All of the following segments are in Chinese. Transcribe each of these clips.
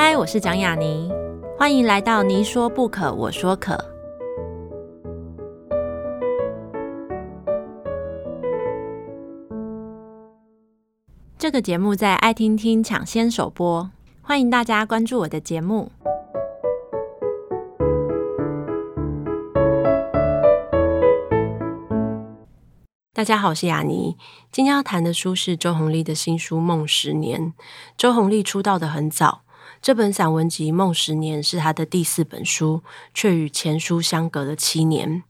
嗨，我是蒋雅妮，欢迎来到你说不可，我说可。这个节目在爱听听抢先首播，欢迎大家关注我的节目。大家好，我是雅妮。今天要谈的书是周鸿力的新书《梦十年》。周鸿力出道的很早，这本散文集《梦十年》是他的第四本书，却与前书相隔了七年。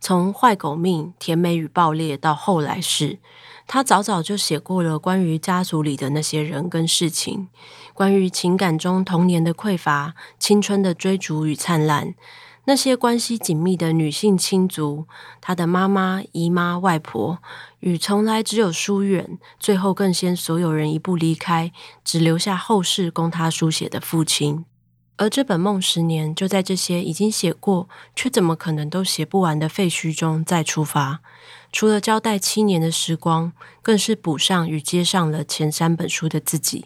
从《坏狗命》《甜美与爆裂》到后来是，他早早就写过了关于家族里的那些人跟事情，关于情感中童年的匮乏、青春的追逐与灿烂。那些关系紧密的女性亲族，她的妈妈、姨妈、外婆，与从来只有疏远，最后更先所有人一步离开，只留下后世供她书写的父亲。而这本《梦十年》就在这些已经写过却怎么可能都写不完的废墟中再出发，除了交代七年的时光，更是补上与接上了前三本书的自己。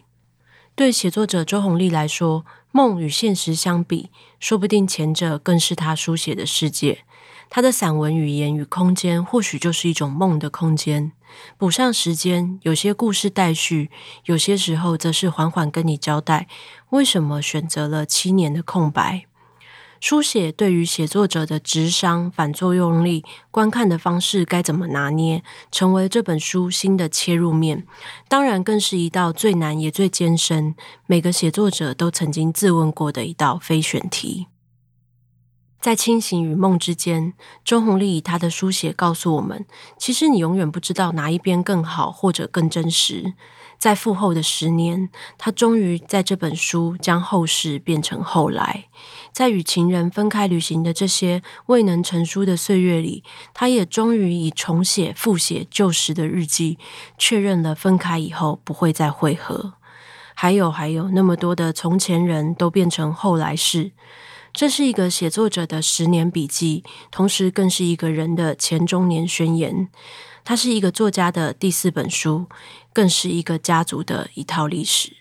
对写作者周鸿力来说，梦与现实相比，说不定前者更是他书写的世界。他的散文语言与空间，或许就是一种梦的空间。补上时间，有些故事待续，有些时候则是缓缓跟你交代，为什么选择了七年的空白。书写对于写作者的职伤、反作用力、观看的方式该怎么拿捏，成为这本书新的切入面。当然，更是一道最难也最艰深，每个写作者都曾经自问过的一道非选题。在清醒与梦之间，周鸿力以他的书写告诉我们：其实你永远不知道哪一边更好，或者更真实。在复后的十年，他终于在这本书将后世变成后来。在与情人分开旅行的这些未能成书的岁月里，他也终于以重写、复写旧时的日记，确认了分开以后不会再会合。还有，还有那么多的从前人都变成后来事。这是一个写作者的十年笔记，同时更是一个人的前中年宣言。它是一个作家的第四本书，更是一个家族的一套历史。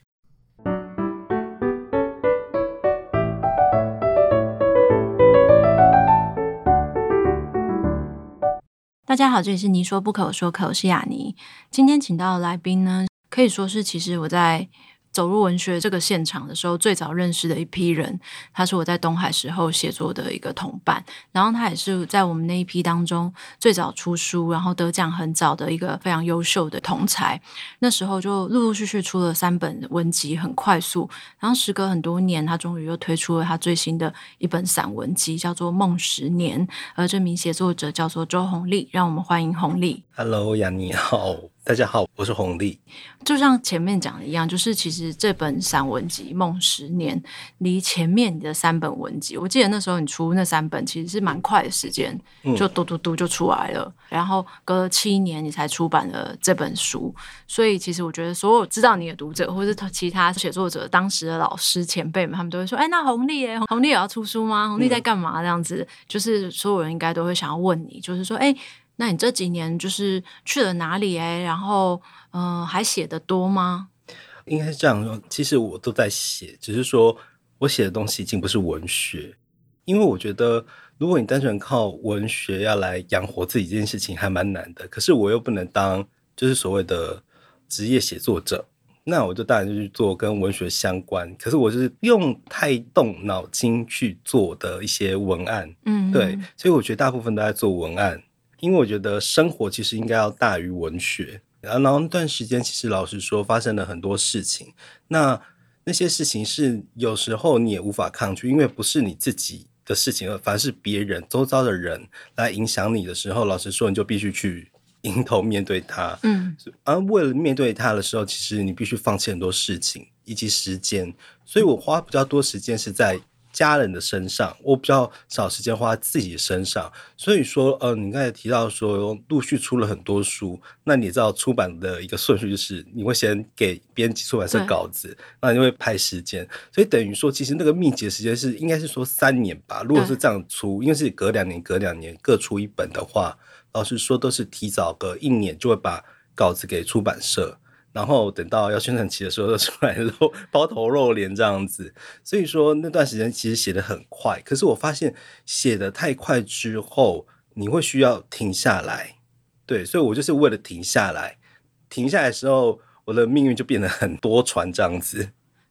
大家好，这里是你说不可，我说可，我是雅尼。今天请到的来宾呢，可以说是其实我在。走入文学这个现场的时候，最早认识的一批人，他是我在东海时候写作的一个同伴，然后他也是在我们那一批当中最早出书，然后得奖很早的一个非常优秀的同才。那时候就陆陆续续出了三本文集，很快速。然后时隔很多年，他终于又推出了他最新的一本散文集，叫做《梦十年》，而这名写作者叫做周鸿利，让我们欢迎鸿力。Hello，雅妮好。大家好，我是红丽。就像前面讲的一样，就是其实这本散文集《梦十年》离前面的三本文集，我记得那时候你出那三本其实是蛮快的时间，就嘟嘟嘟就出来了。嗯、然后隔了七年，你才出版了这本书。所以其实我觉得，所有知道你的读者，或是其他写作者、当时的老师前辈们，他们都会说：“哎，那鸿力诶，鸿力也要出书吗？红丽在干嘛？”这样子，就是所有人应该都会想要问你，就是说：“哎。”那你这几年就是去了哪里哎？然后，嗯、呃，还写的多吗？应该是这样说，其实我都在写，只是说我写的东西已经不是文学，因为我觉得如果你单纯靠文学要来养活自己这件事情还蛮难的。可是我又不能当就是所谓的职业写作者，那我就当然就去做跟文学相关。可是我就是用太动脑筋去做的一些文案，嗯，对，所以我觉得大部分都在做文案。因为我觉得生活其实应该要大于文学，然后那段时间其实老实说发生了很多事情，那那些事情是有时候你也无法抗拒，因为不是你自己的事情，而反而是别人周遭的人来影响你的时候，老实说你就必须去迎头面对它。嗯，而为了面对它的时候，其实你必须放弃很多事情以及时间，所以我花比较多时间是在。家人的身上，我比较少时间花在自己身上，所以说，呃，你刚才提到说陆续出了很多书，那你知道出版的一个顺序就是你会先给编辑出版社稿子，那你会排时间，所以等于说其实那个密集的时间是应该是说三年吧。如果是这样出，因为是隔两年隔两年各出一本的话，老实说都是提早个一年就会把稿子给出版社。然后等到要宣传期的时候，就出来露包头露脸这样子。所以说那段时间其实写的很快，可是我发现写的太快之后，你会需要停下来。对，所以我就是为了停下来，停下来的时候，我的命运就变得很多舛这样子。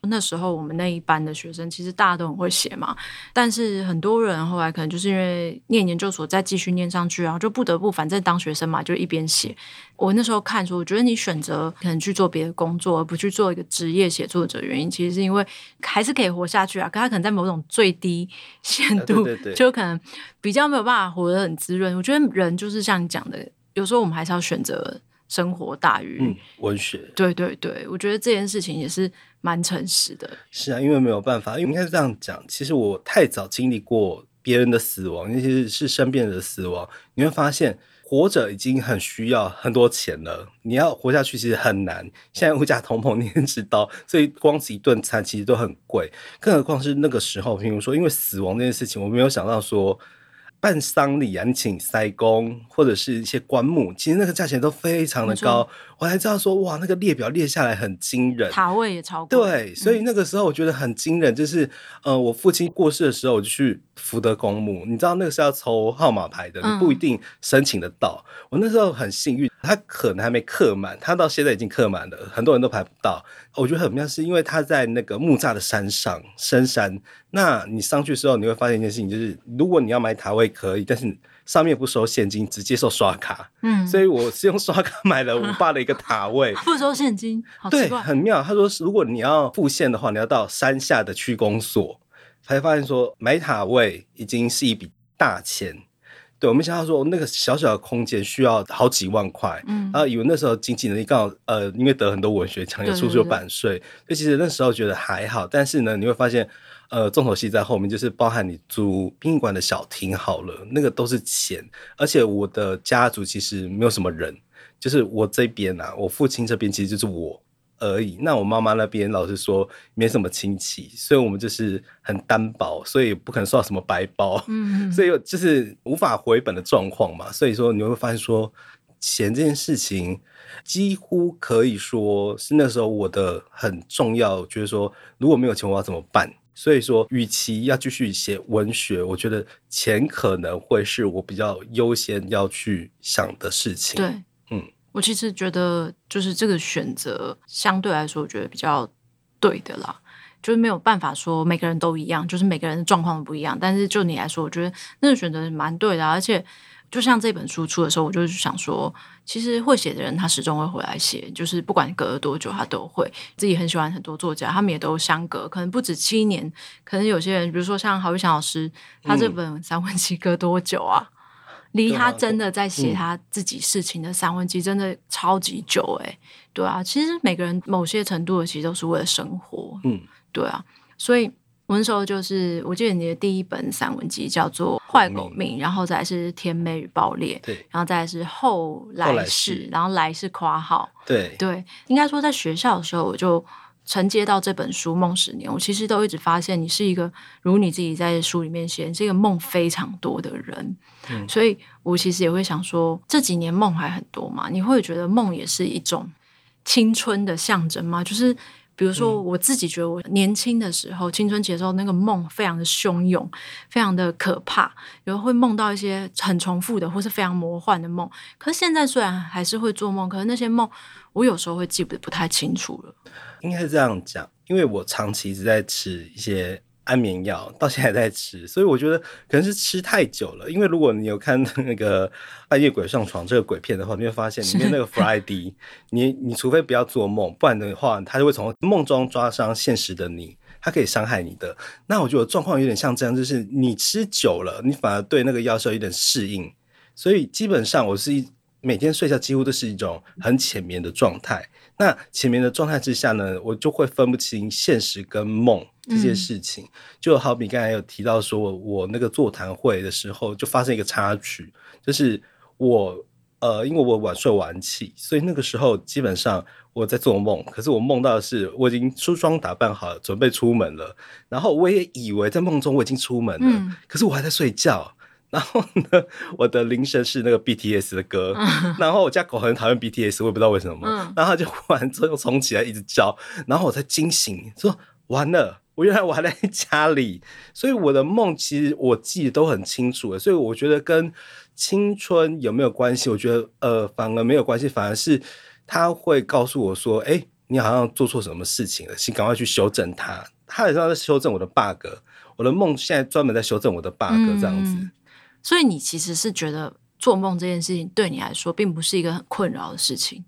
那时候我们那一班的学生其实大家都很会写嘛，但是很多人后来可能就是因为念研究所再继续念上去，然后就不得不反正当学生嘛，就一边写。我那时候看说，我觉得你选择可能去做别的工作，而不去做一个职业写作者，原因其实是因为还是可以活下去啊。可他可能在某种最低限度，就可能比较没有办法活得很滋润。我觉得人就是像你讲的，有时候我们还是要选择。生活大于、嗯、文学，对对对，我觉得这件事情也是蛮诚实的。是啊，因为没有办法，因为应该是这样讲。其实我太早经历过别人的死亡，尤其是是身边人的死亡，你会发现活着已经很需要很多钱了。你要活下去其实很难。现在物价通膨，你也知道，所以光是一顿餐其实都很贵，更何况是那个时候。譬如说，因为死亡这件事情，我没有想到说。办丧礼啊，你请塞公或者是一些棺木，其实那个价钱都非常的高。我才知道说，哇，那个列表列下来很惊人，塔位也超贵。对，所以那个时候我觉得很惊人，就是呃，我父亲过世的时候，我就去福德公墓。你知道那个是要抽号码牌的，你不一定申请得到。嗯、我那时候很幸运，他可能还没刻满，他到现在已经刻满了，很多人都排不到。我觉得很妙，是因为他在那个木栅的山上深山。那你上去之后，你会发现一件事情，就是如果你要买塔位可以，但是上面不收现金，只接受刷卡。嗯，所以我是用刷卡买了我爸的一个塔位，不收现金。对，很妙。他说，如果你要付现的话，你要到山下的区公所，才发现说买塔位已经是一笔大钱。对，我没想到说那个小小的空间需要好几万块，嗯，然后以为那时候经济能力刚好，呃，因为得很多文学奖，也出有版税，所以其实那时候觉得还好。但是呢，你会发现。呃，重头戏在后面，就是包含你租殡仪馆的小厅好了，那个都是钱。而且我的家族其实没有什么人，就是我这边啊，我父亲这边其实就是我而已。那我妈妈那边老是说没什么亲戚，所以我们就是很单薄，所以不可能收到什么白包，嗯，所以就是无法回本的状况嘛。所以说你会发现说，钱这件事情几乎可以说是那时候我的很重要，就是说如果没有钱，我要怎么办？所以说，与其要继续写文学，我觉得钱可能会是我比较优先要去想的事情。对，嗯，我其实觉得就是这个选择相对来说，我觉得比较对的啦。就是没有办法说每个人都一样，就是每个人的状况不一样。但是就你来说，我觉得那个选择蛮对的，而且。就像这本书出的时候，我就是想说，其实会写的人他始终会回来写，就是不管隔了多久，他都会。自己很喜欢很多作家，他们也都相隔，可能不止七年。可能有些人，比如说像郝玉祥老师，他这本散文集隔多久啊？嗯、离他真的在写他自己事情的散文集，真的超级久哎、欸。对啊，其实每个人某些程度的，其实都是为了生活。嗯，对啊，所以。我那时候就是，我记得你的第一本散文集叫做《坏狗命》，然后再是《甜美与爆裂》，对，然后再是后来是，然后来是夸号，对。对，应该说在学校的时候，我就承接到这本书《梦十年》，我其实都一直发现你是一个，如你自己在书里面写，你是一个梦非常多的人，嗯，所以我其实也会想说，这几年梦还很多嘛？你会觉得梦也是一种青春的象征吗？就是。比如说，我自己觉得我年轻的时候，嗯、青春期的时候，那个梦非常的汹涌，非常的可怕，有时候会梦到一些很重复的或是非常魔幻的梦。可是现在虽然还是会做梦，可是那些梦我有时候会记不得不太清楚了。应该是这样讲，因为我长期一直在吃一些。安眠药到现在还在吃，所以我觉得可能是吃太久了。因为如果你有看那个半夜鬼上床这个鬼片的话，你会发现里面那个 Friday，你你除非不要做梦，不然的话他就会从梦中抓伤现实的你，他可以伤害你的。那我觉得状况有点像这样，就是你吃久了，你反而对那个药效有点适应。所以基本上我是一每天睡觉几乎都是一种很浅眠的状态。那浅眠的状态之下呢，我就会分不清现实跟梦。这些事情，就好比刚才有提到说，我那个座谈会的时候，就发生一个插曲，就是我呃，因为我晚睡晚起，所以那个时候基本上我在做梦，可是我梦到的是我已经梳妆打扮好了，准备出门了，然后我也以为在梦中我已经出门了，可是我还在睡觉。然后呢，我的铃声是那个 BTS 的歌，嗯、然后我家狗很讨厌 BTS，我也不知道为什么，嗯、然后它就忽然之后冲起来一直叫，然后我才惊醒，说完了。我原来我还在家里，所以我的梦其实我记得都很清楚的，所以我觉得跟青春有没有关系？我觉得呃反而没有关系，反而是他会告诉我说：“哎，你好像做错什么事情了，请赶快去修正它。”他好像在修正我的 bug，我的梦现在专门在修正我的 bug 这样子。嗯，所以你其实是觉得做梦这件事情对你来说并不是一个很困扰的事情。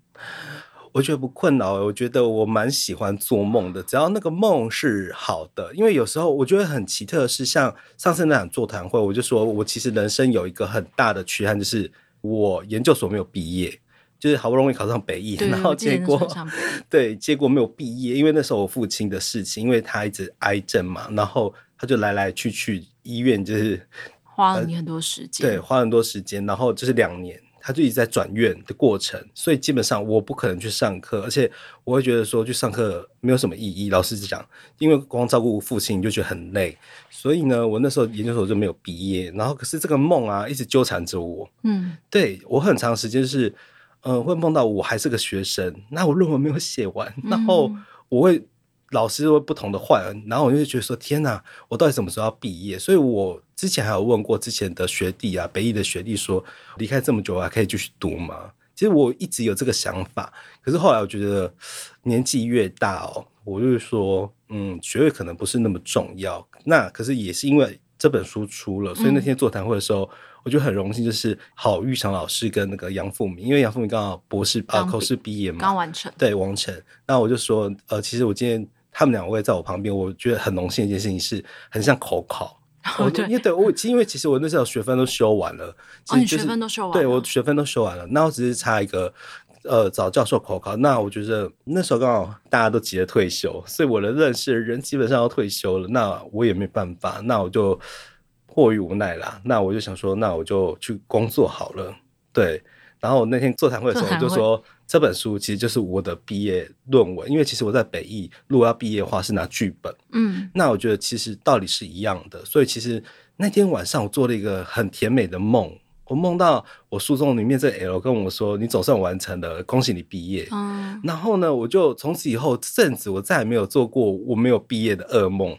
我觉得不困扰，我觉得我蛮喜欢做梦的，只要那个梦是好的。因为有时候我觉得很奇特的是，像上次那场座谈会，我就说我其实人生有一个很大的缺憾，就是我研究所没有毕业，就是好不容易考上北艺，然后结果 对结果没有毕业，因为那时候我父亲的事情，因为他一直癌症嘛，然后他就来来去去医院，就是花了你很多时间，对，花了很多时间，然后就是两年。他就一直在转院的过程，所以基本上我不可能去上课，而且我会觉得说去上课没有什么意义。老实讲，因为光照顾父亲就觉得很累，所以呢，我那时候研究所就没有毕业。然后可是这个梦啊，一直纠缠着我。嗯，对我很长时间就是，嗯、呃，会梦到我还是个学生，那我论文没有写完，然后我会。老师会不同的换，然后我就觉得说：天哪，我到底什么时候要毕业？所以我之前还有问过之前的学弟啊，北艺的学弟说，离开这么久还可以继续读吗？其实我一直有这个想法，可是后来我觉得年纪越大哦，我就是说，嗯，学位可能不是那么重要。那可是也是因为这本书出了，所以那天座谈会的时候。嗯我觉得很荣幸，就是郝玉祥老师跟那个杨富明，因为杨富明刚好博士啊口试毕业嘛，刚完成，对完成。那我就说，呃，其实我今天他们两位在我旁边，我觉得很荣幸的一件事情是，很像口考。哦，对，因为对我，因为其实我那时候学分都修完了，哦，你学分都修完了，对，我学分都修完了，那我只是差一个呃找教授口考。那我觉得那时候刚好大家都急着退休，所以我的认识人基本上要退休了，那我也没办法，那我就。迫于无奈啦，那我就想说，那我就去工作好了。对，然后那天座谈会的时候，就说这本书其实就是我的毕业论文，因为其实我在北艺，如果要毕业的话是拿剧本。嗯，那我觉得其实道理是一样的，所以其实那天晚上我做了一个很甜美的梦，我梦到我书中里面这 L 跟我说：“你总算完成了，恭喜你毕业。”嗯，然后呢，我就从此以后这阵子我再也没有做过我没有毕业的噩梦。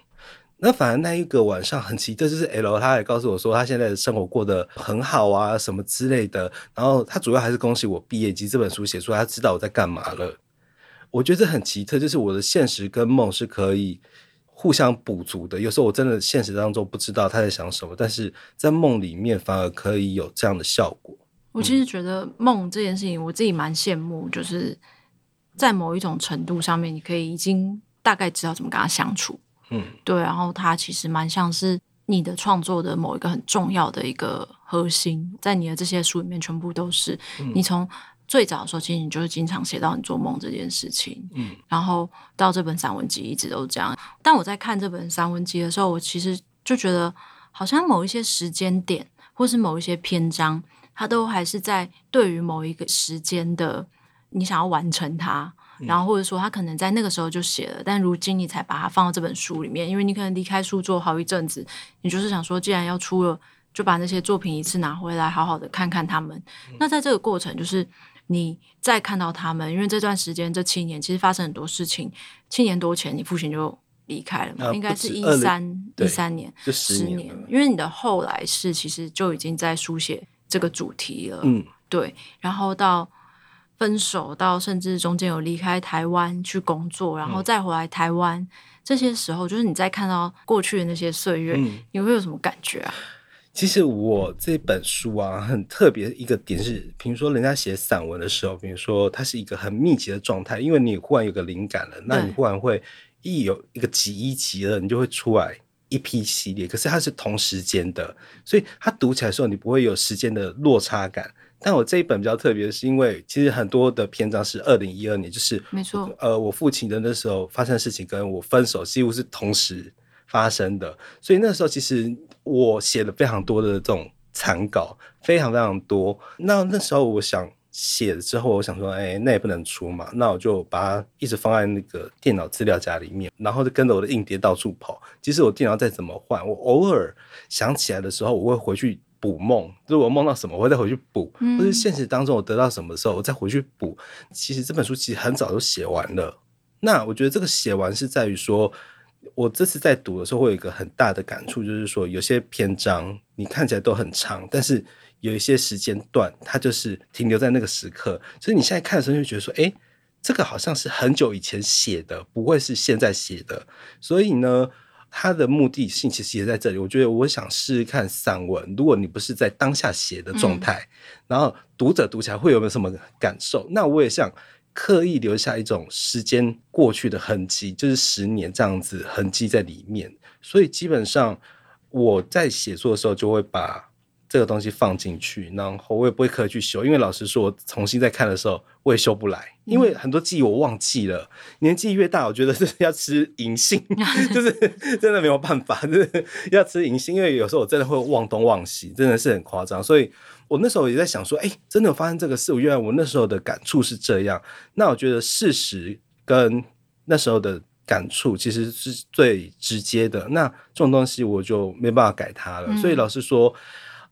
那反而那一个晚上很奇特，就是 L 他也告诉我说他现在的生活过得很好啊，什么之类的。然后他主要还是恭喜我毕业及这本书写出来，他知道我在干嘛了。我觉得这很奇特，就是我的现实跟梦是可以互相补足的。有时候我真的现实当中不知道他在想什么，但是在梦里面反而可以有这样的效果。我其实觉得梦这件事情，我自己蛮羡慕，就是在某一种程度上面，你可以已经大概知道怎么跟他相处。嗯，对，然后它其实蛮像是你的创作的某一个很重要的一个核心，在你的这些书里面全部都是。嗯、你从最早的时候，其实你就是经常写到你做梦这件事情，嗯，然后到这本散文集一直都这样。但我在看这本散文集的时候，我其实就觉得，好像某一些时间点，或是某一些篇章，它都还是在对于某一个时间的你想要完成它。然后或者说他可能在那个时候就写了，但如今你才把它放到这本书里面，因为你可能离开书桌好一阵子，你就是想说，既然要出了，就把那些作品一次拿回来，好好的看看他们。嗯、那在这个过程，就是你再看到他们，因为这段时间这七年其实发生很多事情。七年多前你父亲就离开了嘛，啊、应该是一三一三年，就十年，年。因为你的后来是其实就已经在书写这个主题了，嗯，对，然后到。分手到甚至中间有离开台湾去工作，然后再回来台湾，嗯、这些时候，就是你在看到过去的那些岁月，嗯、你会有什么感觉啊？其实我这本书啊，很特别一个点是，比如说人家写散文的时候，比如说它是一个很密集的状态，因为你忽然有个灵感了，那你忽然会一有一个集一集了，你就会出来一批系列。可是它是同时间的，所以它读起来的时候，你不会有时间的落差感。但我这一本比较特别，是因为其实很多的篇章是二零一二年，就是没错，呃，我父亲的那时候发生的事情跟我分手几乎是同时发生的，所以那时候其实我写了非常多的这种残稿，非常非常多。那那时候我想写了之后，我想说，哎，那也不能出嘛，那我就把它一直放在那个电脑资料夹里面，然后就跟着我的硬碟到处跑。即使我电脑再怎么换，我偶尔想起来的时候，我会回去。补梦，如果梦到什么，我会再回去补，嗯、或是现实当中我得到什么的时候，我再回去补。其实这本书其实很早就写完了。那我觉得这个写完是在于说，我这次在读的时候会有一个很大的感触，就是说有些篇章你看起来都很长，但是有一些时间段它就是停留在那个时刻，所以你现在看的时候就觉得说，哎，这个好像是很久以前写的，不会是现在写的。所以呢，它的目的性其实也在这里。我觉得我想试试看散文，如果你不是在当下写的状态，嗯、然后读者读起来会有没有什么感受？那我也想。刻意留下一种时间过去的痕迹，就是十年这样子痕迹在里面。所以基本上我在写作的时候就会把这个东西放进去，然后我也不会刻意去修。因为老实说，我重新再看的时候我也修不来，因为很多记忆我忘记了。年纪越大，我觉得是要吃银杏，就是 真的没有办法，就是要吃银杏。因为有时候我真的会忘东忘西，真的是很夸张。所以。我那时候也在想说，哎，真的有发生这个事，我原来我那时候的感触是这样。那我觉得事实跟那时候的感触其实是最直接的。那这种东西我就没办法改它了。嗯、所以老实说，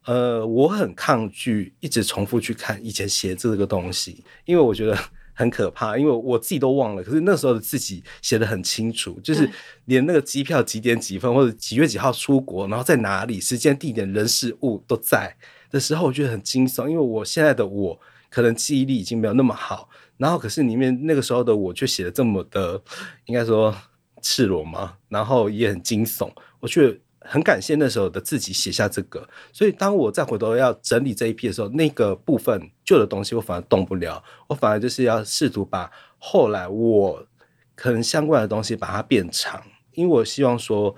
呃，我很抗拒一直重复去看以前写这个东西，因为我觉得很可怕。因为我自己都忘了，可是那时候的自己写的很清楚，就是连那个机票几点几分或者几月几号出国，然后在哪里，时间、地点、人、事物都在。的时候，我觉得很惊悚，因为我现在的我可能记忆力已经没有那么好，然后可是里面那个时候的我却写的这么的，应该说赤裸嘛，然后也很惊悚。我却很感谢那时候的自己写下这个，所以当我再回头要整理这一批的时候，那个部分旧的东西我反而动不了，我反而就是要试图把后来我可能相关的东西把它变长，因为我希望说。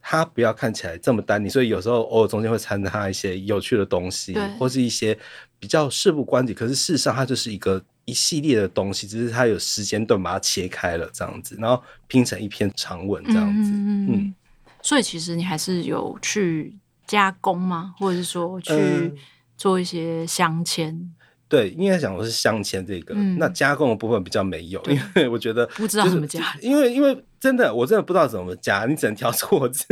它不要看起来这么单宁，所以有时候偶尔中间会掺杂一些有趣的东西，或是一些比较事不关己，可是事实上它就是一个一系列的东西，只是它有时间段把它切开了这样子，然后拼成一篇长文这样子。嗯，嗯，所以其实你还是有去加工吗？或者是说去做一些镶嵌？对，应该讲的是镶嵌这个，嗯、那加工的部分比较没有，因为我觉得、就是、不知道怎么加，因为因为真的我真的不知道怎么加，你只能挑错字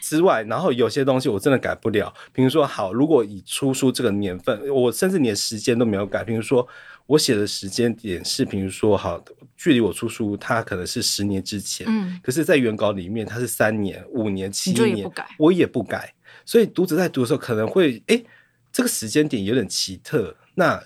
之外，然后有些东西我真的改不了。比如说，好，如果以出书这个年份，我甚至连时间都没有改。比如说，我写的时间点是，比如说，好，距离我出书，它可能是十年之前，嗯，可是，在原稿里面它是三年、五年、七年，也我也不改。所以读者在读的时候可能会，哎，这个时间点有点奇特。那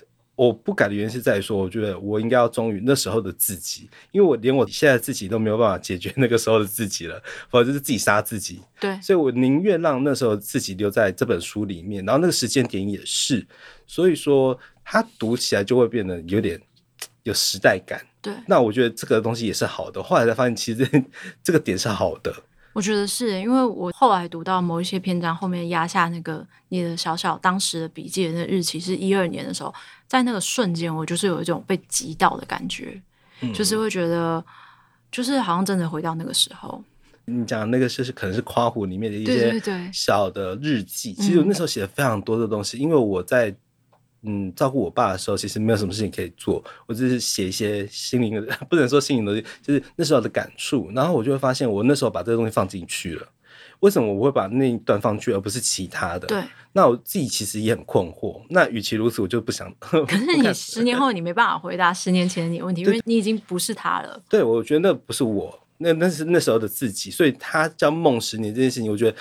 我不改的原因是在于说，我觉得我应该要忠于那时候的自己，因为我连我现在自己都没有办法解决那个时候的自己了，否则就是自己杀自己。对，所以我宁愿让那时候自己留在这本书里面，然后那个时间点也是，所以说它读起来就会变得有点 有时代感。对，那我觉得这个东西也是好的。后来才发现，其实 这个点是好的。我觉得是因为我后来读到某一些篇章后面压下那个你的小小当时的笔记的那日期是一二年的时候，在那个瞬间我就是有一种被击到的感觉，嗯、就是会觉得就是好像真的回到那个时候。你讲的那个是是可能是夸虎里面的一些小的日记，对对对，其实我那时候写了非常多的东西，嗯、因为我在。嗯，照顾我爸的时候，其实没有什么事情可以做，我只是写一些心灵的，不能说心灵的，就是那时候的感触。然后我就会发现，我那时候把这个东西放进去了。为什么我会把那一段放去，而不是其他的？对。那我自己其实也很困惑。那与其如此，我就不想。可是你十年后，你没办法回答十年前的你的问题，因为你已经不是他了。对，我觉得那不是我，那那是那时候的自己。所以他叫梦十年这件事情，我觉得。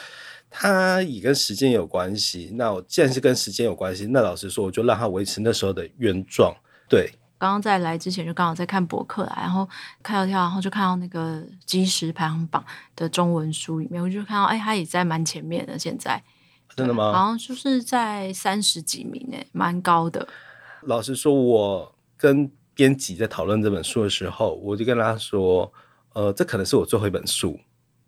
它也跟时间有关系。那我既然是跟时间有关系，那老实说，我就让它维持那时候的原状。对，刚刚在来之前就刚好在看博客来，然后看到跳，然后就看到那个即时排行榜的中文书里面，我就看到，哎，它也在蛮前面的。现在真的吗？好像就是在三十几名，哎，蛮高的。老实说，我跟编辑在讨论这本书的时候，我就跟他说，呃，这可能是我最后一本书。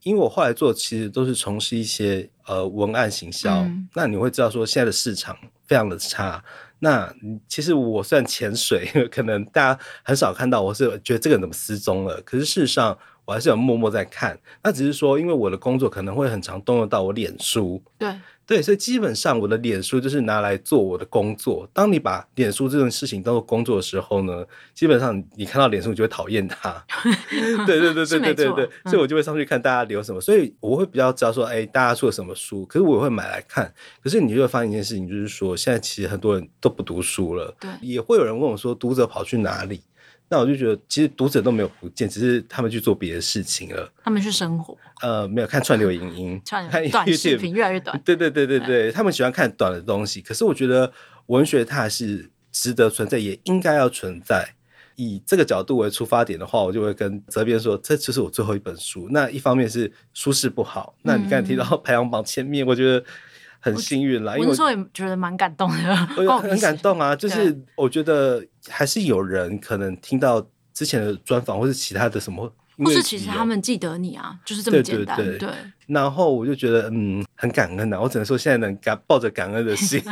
因为我后来做其实都是从事一些呃文案行销，嗯、那你会知道说现在的市场非常的差。那其实我算潜水，可能大家很少看到我是觉得这个人怎么失踪了。可是事实上，我还是有默默在看。那只是说，因为我的工作可能会很常动用到我脸书，对。对，所以基本上我的脸书就是拿来做我的工作。当你把脸书这件事情当做工作的时候呢，基本上你看到脸书，你就会讨厌它。对对对对对对对，所以我就会上去看大家留什么。所以我会比较知道说，哎，大家出了什么书，可是我也会买来看。可是你就会发现一件事情，就是说现在其实很多人都不读书了。对，也会有人问我说，读者跑去哪里？那我就觉得，其实读者都没有不见，只是他们去做别的事情了。他们去生活，呃，没有看串流影音，串流短视频越来越短。对对对对对，他们喜欢看短的东西。可是我觉得文学它还是值得存在，也应该要存在。以这个角度为出发点的话，我就会跟责编说，这就是我最后一本书。那一方面是舒适不好，那你刚才提到排行榜前面，我觉得。很幸运啦，因为我那时候也觉得蛮感动的，很感动啊！就是我觉得还是有人可能听到之前的专访，或是其他的什么。或是其实他们记得你啊，就是这么简单。对，对，对，对，然后我就觉得嗯，很感恩呐、啊。我只能说现在能感抱着感恩的心。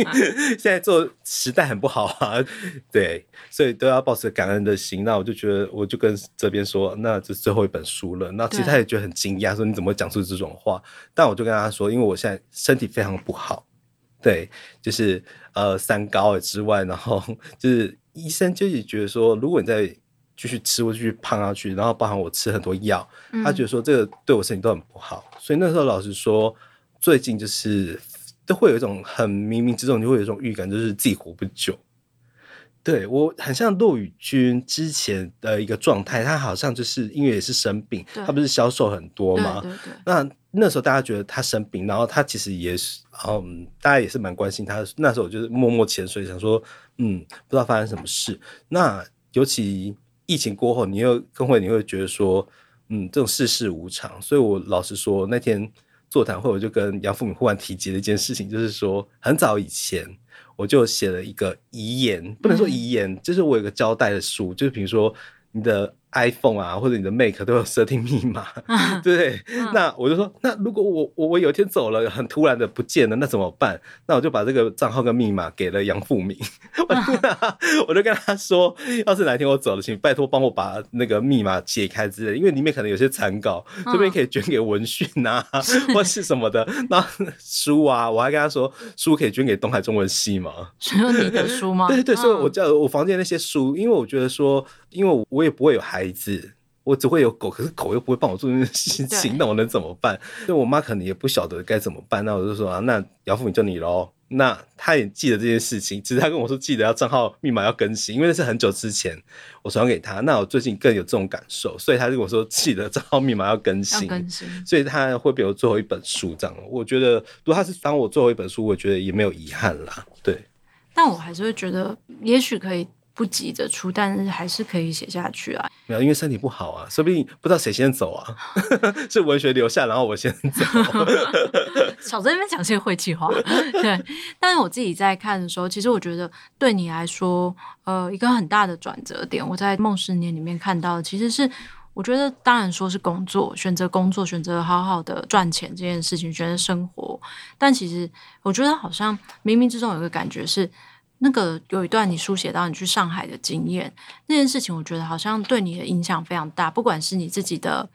现在做时代很不好啊，对，所以都要抱着感恩的心。那我就觉得，我就跟这边说，那这最后一本书了。那其实他也觉得很惊讶，说你怎么会讲出这种话？但我就跟他说，因为我现在身体非常不好，对，就是呃三高之外，然后就是医生就是觉得说，如果你在继续吃，我继续胖下去，然后包含我吃很多药，嗯、他觉得说这个对我身体都很不好，所以那时候老实说，最近就是都会有一种很冥冥之中就会有一种预感，就是自己活不久。对，我很像骆宇君之前的一个状态，他好像就是因为也是生病，他不是消瘦很多嘛？那那时候大家觉得他生病，然后他其实也是，嗯，大家也是蛮关心他。那时候我就是默默潜水，想说，嗯，不知道发生什么事。那尤其。疫情过后，你又更会你会觉得说，嗯，这种世事无常。所以我老实说，那天座谈会，我就跟杨富敏忽然提及了一件事情，就是说，很早以前我就写了一个遗言，不能说遗言，嗯、就是我有个交代的书，就是比如说你的。iPhone 啊，或者你的 Mac 都有设定密码，啊、对，啊、那我就说，那如果我我我有一天走了，很突然的不见了，那怎么办？那我就把这个账号跟密码给了杨富闵，啊、我就跟他说，要是哪天我走了，请拜托帮我把那个密码解开之类的，因为里面可能有些残稿，这边、啊、可以捐给文讯啊，是或是什么的。那书啊，我还跟他说，书可以捐给东海中文系吗？只有你的书吗？对对，所以我叫我房间那些书，因为我觉得说，因为我也不会有孩。子，我只会有狗，可是狗又不会帮我做这件事 情，那我能怎么办？所以我妈可能也不晓得该怎么办。那我就说啊，那姚富闵就你喽。那他也记得这件事情，只是他跟我说记得要账号密码要更新，因为那是很久之前我传给他。那我最近更有这种感受，所以他跟我说记得账号密码要更新，更新。所以他会给我最后一本书这样。我觉得如果他是当我最后一本书，我觉得也没有遗憾啦。对，但我还是会觉得，也许可以。不急着出，但是还是可以写下去啊。没有，因为身体不好啊，说不定不知道谁先走啊。是文学留下，然后我先走。少在那边讲些晦气话。对，但是我自己在看的时候，其实我觉得对你来说，呃，一个很大的转折点，我在《梦十年》里面看到的，其实是我觉得，当然说是工作，选择工作，选择好好的赚钱这件事情，选择生活。但其实我觉得，好像冥冥之中有一个感觉是。那个有一段你书写到你去上海的经验，那件事情我觉得好像对你的影响非常大，不管是你自己的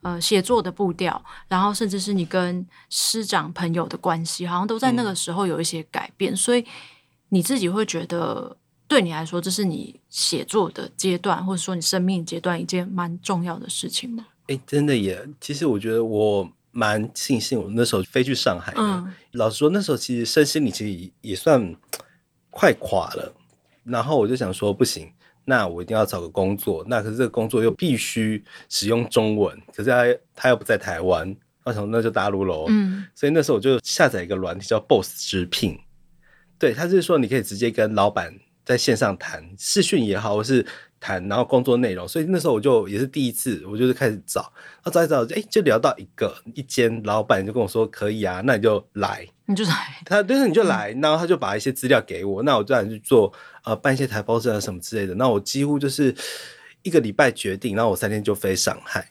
呃写作的步调，然后甚至是你跟师长朋友的关系，好像都在那个时候有一些改变，嗯、所以你自己会觉得对你来说，这是你写作的阶段，或者说你生命阶段一件蛮重要的事情吗？哎，真的耶！其实我觉得我蛮庆幸我那时候飞去上海的。嗯、老实说，那时候其实身心里其实也算。快垮了，然后我就想说不行，那我一定要找个工作。那可是这个工作又必须使用中文，可是他他又不在台湾，我想说那就大陆喽。嗯，所以那时候我就下载一个软体叫 Boss 直聘，对，他就是说你可以直接跟老板在线上谈视讯也好，或是。谈，然后工作内容，所以那时候我就也是第一次，我就是开始找，然后找一找，哎，就聊到一个一间老板就跟我说可以啊，那你就来，你就来，他就是你就来，嗯、然后他就把一些资料给我，那我就然去做呃办一些台胞证啊什么之类的，那我几乎就是一个礼拜决定，然后我三天就飞上海，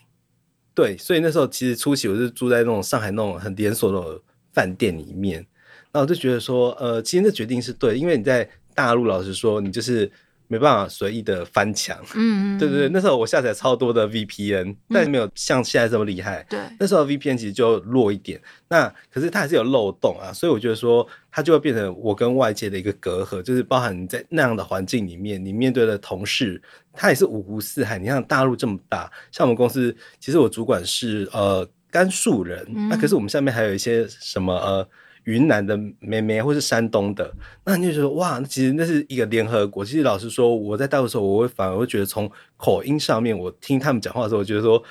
对，所以那时候其实初期我是住在那种上海那种很连锁的饭店里面，那我就觉得说，呃，其实那决定是对，因为你在大陆，老实说，你就是。没办法随意的翻墙。嗯，对对对，那时候我下载超多的 VPN，但是没有像现在这么厉害。对，那时候 VPN 其实就弱一点，那可是它还是有漏洞啊，所以我觉得说它就会变成我跟外界的一个隔阂，就是包含你在那样的环境里面，你面对的同事，他也是五湖四海。你看大陆这么大，像我们公司，其实我主管是呃甘肃人，那、嗯啊、可是我们下面还有一些什么呃。云南的妹妹，或是山东的，那你就说哇，其实那是一个联合国。其实老实说，我在大陆的时候，我会反而会觉得，从口音上面，我听他们讲话的时候，我觉得说。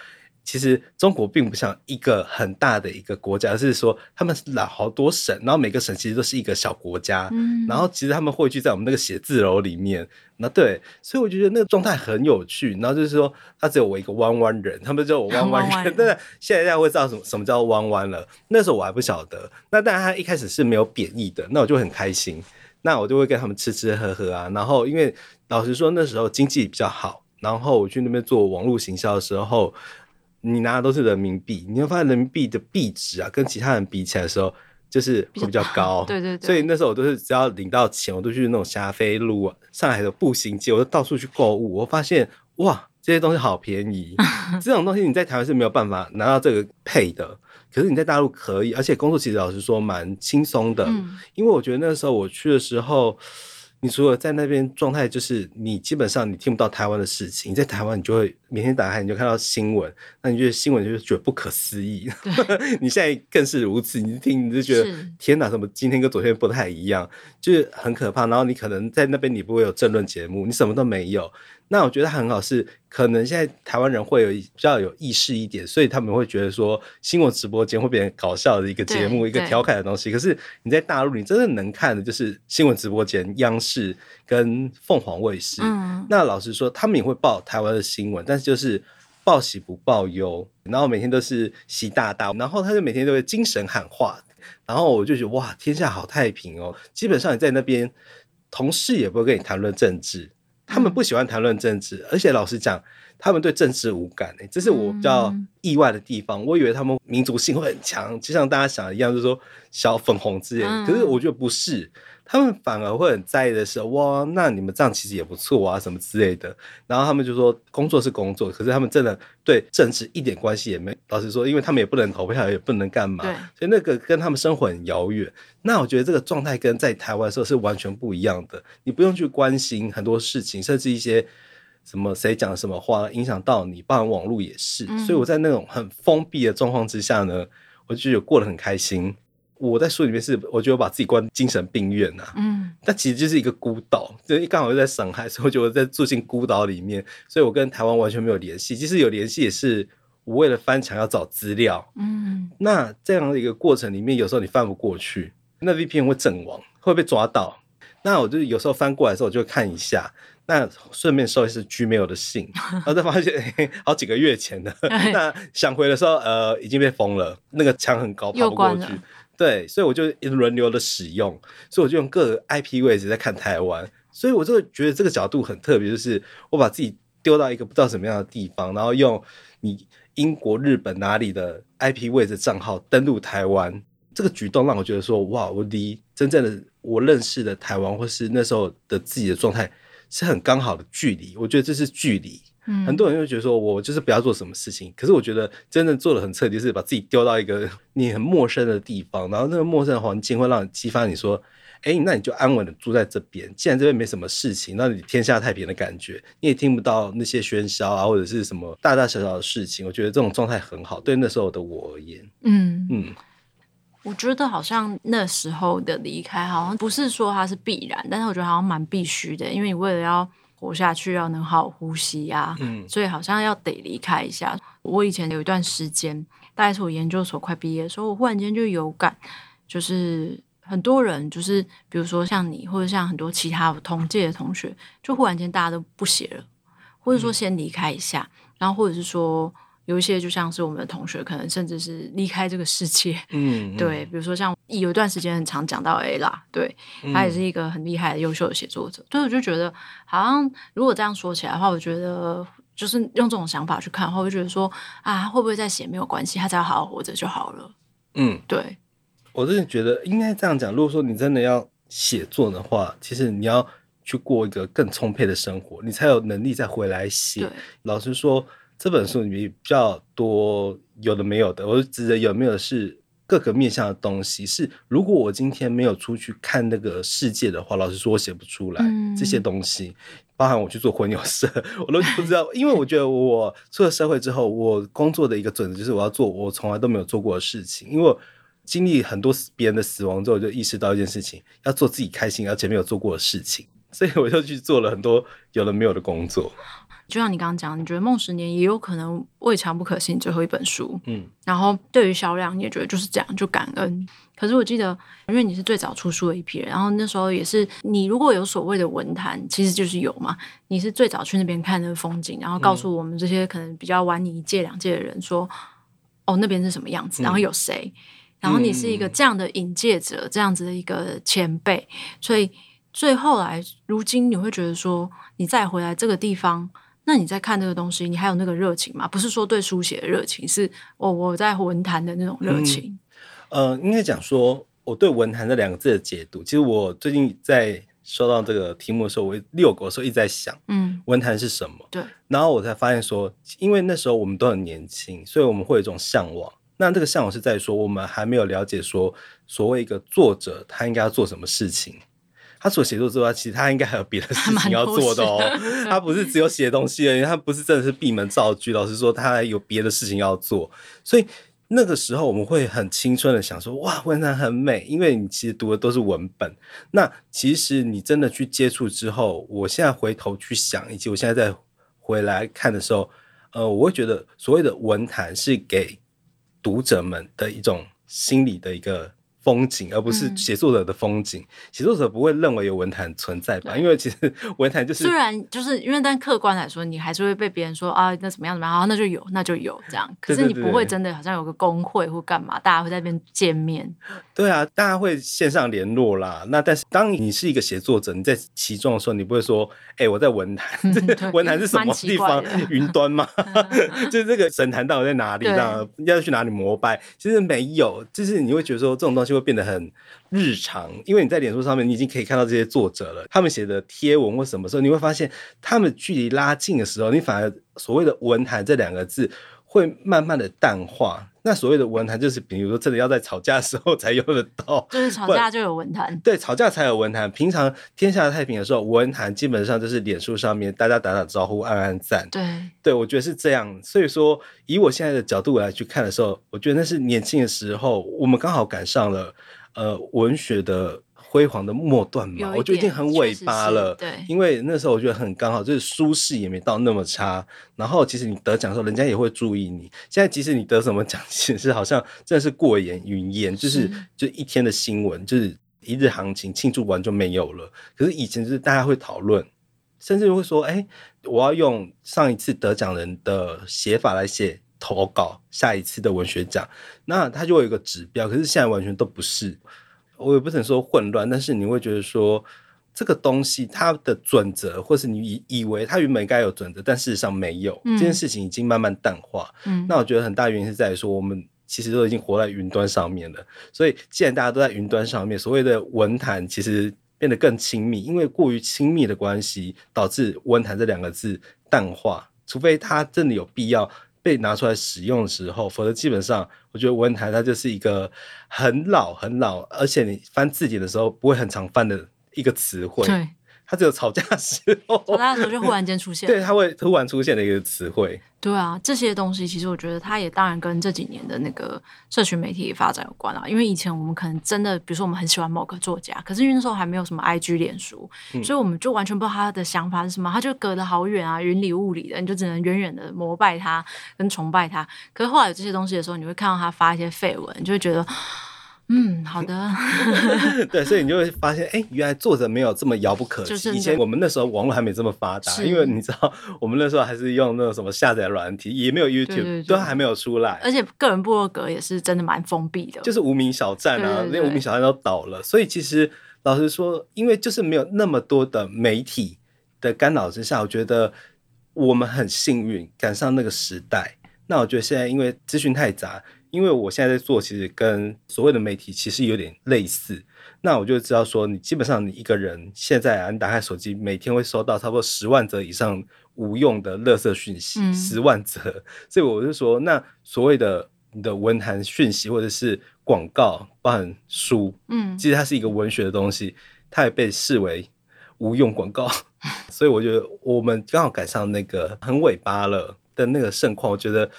其实中国并不像一个很大的一个国家，而是说他们是好多省，然后每个省其实都是一个小国家，嗯，然后其实他们汇聚在我们那个写字楼里面，那对，所以我觉得那个状态很有趣。然后就是说，他只有我一个弯弯人，他们叫我弯弯人，但是现在大家会知道什么什么叫弯弯了。那时候我还不晓得，那当然他一开始是没有贬义的，那我就很开心，那我就会跟他们吃吃喝喝啊。然后因为老实说那时候经济比较好，然后我去那边做网络行销的时候。你拿的都是人民币，你会发现人民币的币值啊，跟其他人比起来的时候，就是会比较高。对对对。所以那时候我都是只要领到钱，我都去那种霞飞路啊，上海的步行街，我就到处去购物。我发现哇，这些东西好便宜，这种东西你在台湾是没有办法拿到这个配的，可是你在大陆可以，而且工作其实老实说蛮轻松的，嗯，因为我觉得那时候我去的时候。你除了在那边状态，就是你基本上你听不到台湾的事情。你在台湾，你就会每天打开你就看到新闻，那你觉得新闻就是觉得不可思议。你现在更是如此，你听你就觉得天哪，怎么今天跟昨天不太一样，就是很可怕。然后你可能在那边你不会有政论节目，你什么都没有。那我觉得很好，是可能现在台湾人会有比较有意识一点，所以他们会觉得说新闻直播间会变成搞笑的一个节目，一个调侃的东西。可是你在大陆，你真的能看的就是新闻直播间，央视跟凤凰卫视。嗯。那老实说，他们也会报台湾的新闻，但是就是报喜不报忧，然后每天都是习大大，然后他就每天都会精神喊话，然后我就觉得哇，天下好太平哦。基本上你在那边，同事也不会跟你谈论政治。他们不喜欢谈论政治，而且老实讲，他们对政治无感，欸，这是我比较意外的地方。我以为他们民族性会很强，就像大家想的一样，就是说小粉红之类。可是我觉得不是。他们反而会很在意的是，哇，那你们这样其实也不错啊，什么之类的。然后他们就说，工作是工作，可是他们真的对政治一点关系也没。老实说，因为他们也不能投票，也不能干嘛，所以那个跟他们生活很遥远。那我觉得这个状态跟在台湾的时候是完全不一样的。你不用去关心很多事情，甚至一些什么谁讲什么话影响到你，包含网络也是。所以我在那种很封闭的状况之下呢，我就觉得过得很开心。我在书里面是，我觉得我把自己关精神病院呐、啊，嗯，但其实就是一个孤岛，就刚好又在上海，所以我觉得我在住进孤岛里面，所以我跟台湾完全没有联系。即使有联系，也是我为了翻墙要找资料，嗯，那这样的一个过程里面，有时候你翻不过去，那 VPN 会阵亡，会被抓到。那我就有时候翻过来的时候，我就看一下，那顺便收一次 Gmail 的信，然后再发现、欸、好几个月前的，那想回的时候，呃，已经被封了，那个墙很高，爬不过去。对，所以我就轮流的使用，所以我就用各个 IP 位置在看台湾，所以我就觉得这个角度很特别，就是我把自己丢到一个不知道什么样的地方，然后用你英国、日本哪里的 IP 位置账号登录台湾，这个举动让我觉得说，哇，我离真正的我认识的台湾，或是那时候的自己的状态是很刚好的距离，我觉得这是距离。很多人就觉得说，我就是不要做什么事情。可是我觉得真正做的很彻底，是把自己丢到一个 你很陌生的地方，然后那个陌生的环境会让你激发你说，哎，那你就安稳的住在这边。既然这边没什么事情，那你天下太平的感觉，你也听不到那些喧嚣啊，或者是什么大大小小的事情。我觉得这种状态很好，对那时候的我而言。嗯嗯，我觉得好像那时候的离开，好像不是说它是必然，但是我觉得好像蛮必须的，因为你为了要。活下去要能好好呼吸呀、啊，嗯，所以好像要得离开一下。我以前有一段时间，大概是我研究所快毕业的时候，我忽然间就有感，就是很多人，就是比如说像你，或者像很多其他同届的同学，就忽然间大家都不写了，或者说先离开一下，嗯、然后或者是说。有一些就像是我们的同学，可能甚至是离开这个世界。嗯，嗯，对，比如说像有一段时间很常讲到 A 啦，对，他也是一个很厉害的优秀的写作者。所以我就觉得，好像如果这样说起来的话，我觉得就是用这种想法去看的话，我就觉得说啊，会不会再写没有关系，他只要好好活着就好了。嗯，对，我真的觉得应该这样讲。如果说你真的要写作的话，其实你要去过一个更充沛的生活，你才有能力再回来写。老实说，这本书里面比较多有的没有的，我指的有没有是各个面向的东西。是如果我今天没有出去看那个世界的话，老实说，我写不出来这些东西。嗯、包含我去做婚友社，我都不知道，因为我觉得我出了社会之后，我工作的一个准则就是我要做我从来都没有做过的事情，因为。经历很多别人的死亡之后，就意识到一件事情：要做自己开心而且没有做过的事情。所以我就去做了很多有的没有的工作。就像你刚刚讲，你觉得《梦十年》也有可能未尝不可是你最后一本书。嗯，然后对于销量，你也觉得就是这样，就感恩。可是我记得，因为你是最早出书的一批人，然后那时候也是你如果有所谓的文坛，其实就是有嘛。你是最早去那边看那个风景，然后告诉我们这些可能比较晚你一届两届的人说：“嗯、哦，那边是什么样子，然后有谁。”然后你是一个这样的引介者，嗯、这样子的一个前辈，所以最后来，如今你会觉得说，你再回来这个地方，那你在看这个东西，你还有那个热情吗？不是说对书写的热情，是我我在文坛的那种热情。嗯、呃，应该讲说，我对文坛这两个字的解读，其实我最近在收到这个题目的时候，我遛狗的时候一直在想，嗯，文坛是什么？对，然后我才发现说，因为那时候我们都很年轻，所以我们会有一种向往。那这个向往是在说，我们还没有了解说，所谓一个作者他应该要做什么事情。他除了写作之外，其实他应该还有别的事情要做的哦。他不是只有写东西而已，他不是真的是闭门造句。老实说，他还有别的事情要做。所以那个时候，我们会很青春的想说：“哇，文坛很美。”因为你其实读的都是文本。那其实你真的去接触之后，我现在回头去想，以及我现在再回来看的时候，呃，我会觉得所谓的文坛是给。读者们的一种心理的一个风景，而不是写作者的风景。写、嗯、作者不会认为有文坛存在吧？因为其实文坛就是，虽然就是因为，但客观来说，你还是会被别人说啊，那怎么样怎么样，好，那就有，那就有这样。可是你不会真的好像有个工会或干嘛，大家会在那边见面。对啊，大家会线上联络啦。那但是当你是一个写作者，你在其中的时候，你不会说，哎、欸，我在文坛。嗯、文坛是什么地方？云端吗？就是这个神坛到底在哪里？这样要去哪里膜拜？其实没有，就是你会觉得说这种东西。会变得很日常，因为你在脸书上面，你已经可以看到这些作者了。他们写的贴文或什么时候，你会发现他们距离拉近的时候，你反而所谓的文坛这两个字会慢慢的淡化。那所谓的文坛，就是比如说真的要在吵架的时候才用得到，就是吵架就有文坛，对，吵架才有文坛。平常天下太平的时候，文坛基本上就是脸书上面大家打打招呼、按按赞。对，对我觉得是这样。所以说，以我现在的角度来去看的时候，我觉得那是年轻的时候，我们刚好赶上了呃文学的。辉煌的末段嘛，我觉得已经很尾巴了。对，因为那时候我觉得很刚好，就是舒适也没到那么差。然后其实你得奖的时候，人家也会注意你。现在即使你得什么奖，其实好像真的是过眼云烟，就是就一天的新闻，就是一日行情，庆祝完就没有了。可是以前就是大家会讨论，甚至会说：“哎，我要用上一次得奖人的写法来写投稿，下一次的文学奖。”那他就会有一个指标。可是现在完全都不是。我也不能说混乱，但是你会觉得说这个东西它的准则，或是你以以为它原本该有准则，但事实上没有，嗯、这件事情已经慢慢淡化。嗯，那我觉得很大原因是在于说，我们其实都已经活在云端上面了。所以既然大家都在云端上面，所谓的文坛其实变得更亲密，因为过于亲密的关系，导致文坛这两个字淡化。除非它真的有必要。被拿出来使用的时候，否则基本上，我觉得文台它就是一个很老很老，而且你翻字典的时候不会很常翻的一个词汇。对。他只有吵架的时候，吵架的时候就忽然间出现，对，他会突然出现的一个词汇。对啊，这些东西其实我觉得它也当然跟这几年的那个社群媒体发展有关啊。因为以前我们可能真的，比如说我们很喜欢某个作家，可是因为那时候还没有什么 IG、脸书，嗯，所以我们就完全不知道他的想法是什么，他就隔得好远啊，云里雾里的，你就只能远远的膜拜他跟崇拜他。可是后来有这些东西的时候，你会看到他发一些绯闻，你就会觉得。嗯，好的。对，所以你就会发现，哎、欸，原来作者没有这么遥不可及。就是、以前我们那时候网络还没这么发达，因为你知道，我们那时候还是用那种什么下载软体，也没有 YouTube，都还没有出来。而且个人部落格也是真的蛮封闭的，就是无名小站啊，那无名小站都倒了。所以其实老实说，因为就是没有那么多的媒体的干扰之下，我觉得我们很幸运赶上那个时代。那我觉得现在因为资讯太杂。因为我现在在做，其实跟所谓的媒体其实有点类似。那我就知道说，你基本上你一个人现在啊，你打开手机，每天会收到差不多十万则以上无用的垃圾讯息，嗯、十万则。所以我就说，那所谓的你的文坛讯息或者是广告，包含书，嗯，其实它是一个文学的东西，它也被视为无用广告。所以我觉得我们刚好赶上那个很尾巴了的那个盛况，我觉得。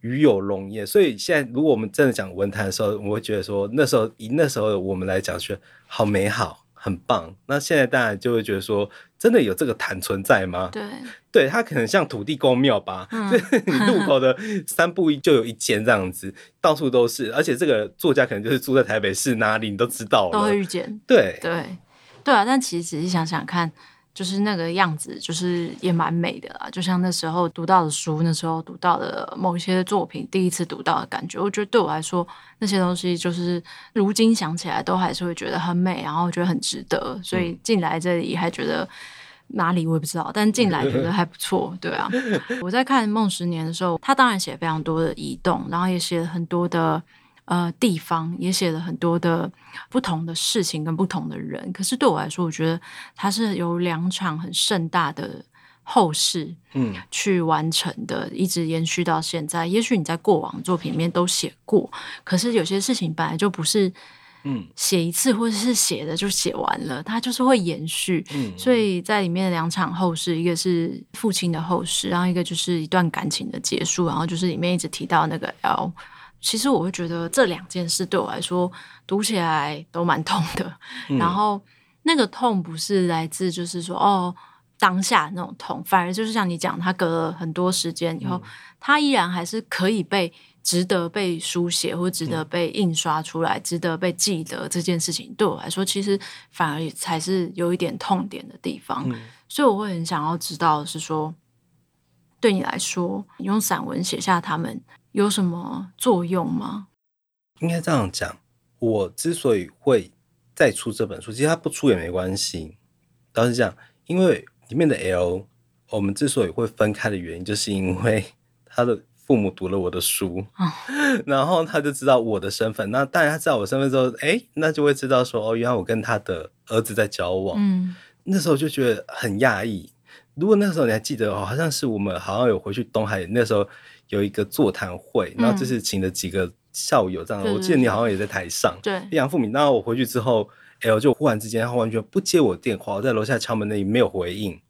与有荣焉，所以现在如果我们真的讲文坛的时候，我会觉得说那时候以那时候的我们来讲，觉得好美好，很棒。那现在当然就会觉得说，真的有这个坛存在吗？对，对，它可能像土地公庙吧，嗯、你路口的三步一就有一间这样子，到处都是，而且这个作家可能就是住在台北市哪里，你都知道了，都会遇见。对对对啊，但其实仔细想想看。就是那个样子，就是也蛮美的啦。就像那时候读到的书，那时候读到的某一些作品，第一次读到的感觉，我觉得对我来说，那些东西就是如今想起来都还是会觉得很美，然后觉得很值得。所以进来这里还觉得哪里我也不知道，但进来觉得还不错。对啊，我在看《梦十年》的时候，他当然写非常多的移动，然后也写了很多的。呃，地方也写了很多的不同的事情跟不同的人，可是对我来说，我觉得它是有两场很盛大的后事，嗯，去完成的，嗯、一直延续到现在。也许你在过往作品里面都写过，可是有些事情本来就不是，嗯，写一次或者是写的就写完了，它就是会延续。嗯，所以在里面的两场后事，一个是父亲的后事，然后一个就是一段感情的结束，然后就是里面一直提到那个 L。其实我会觉得这两件事对我来说读起来都蛮痛的，嗯、然后那个痛不是来自就是说哦当下那种痛，反而就是像你讲，他隔了很多时间以后，他、嗯、依然还是可以被值得被书写或值得被印刷出来，嗯、值得被记得这件事情，对我来说其实反而才是有一点痛点的地方。嗯、所以我会很想要知道的是说，对你来说，你用散文写下他们。有什么作用吗？应该这样讲，我之所以会再出这本书，其实它不出也没关系。倒是这样，因为里面的 L，我们之所以会分开的原因，就是因为 他的父母读了我的书，嗯、然后他就知道我的身份。那当然他知道我身份之后，哎，那就会知道说，哦，原来我跟他的儿子在交往。嗯，那时候就觉得很讶异。如果那时候你还记得，哦，好像是我们好像有回去东海那时候。有一个座谈会，然后就是请了几个校友这样。嗯、我记得你好像也在台上。对，杨富敏。然后我回去之后，L 就忽然之间他完全不接我电话，我在楼下敲门那里没有回应。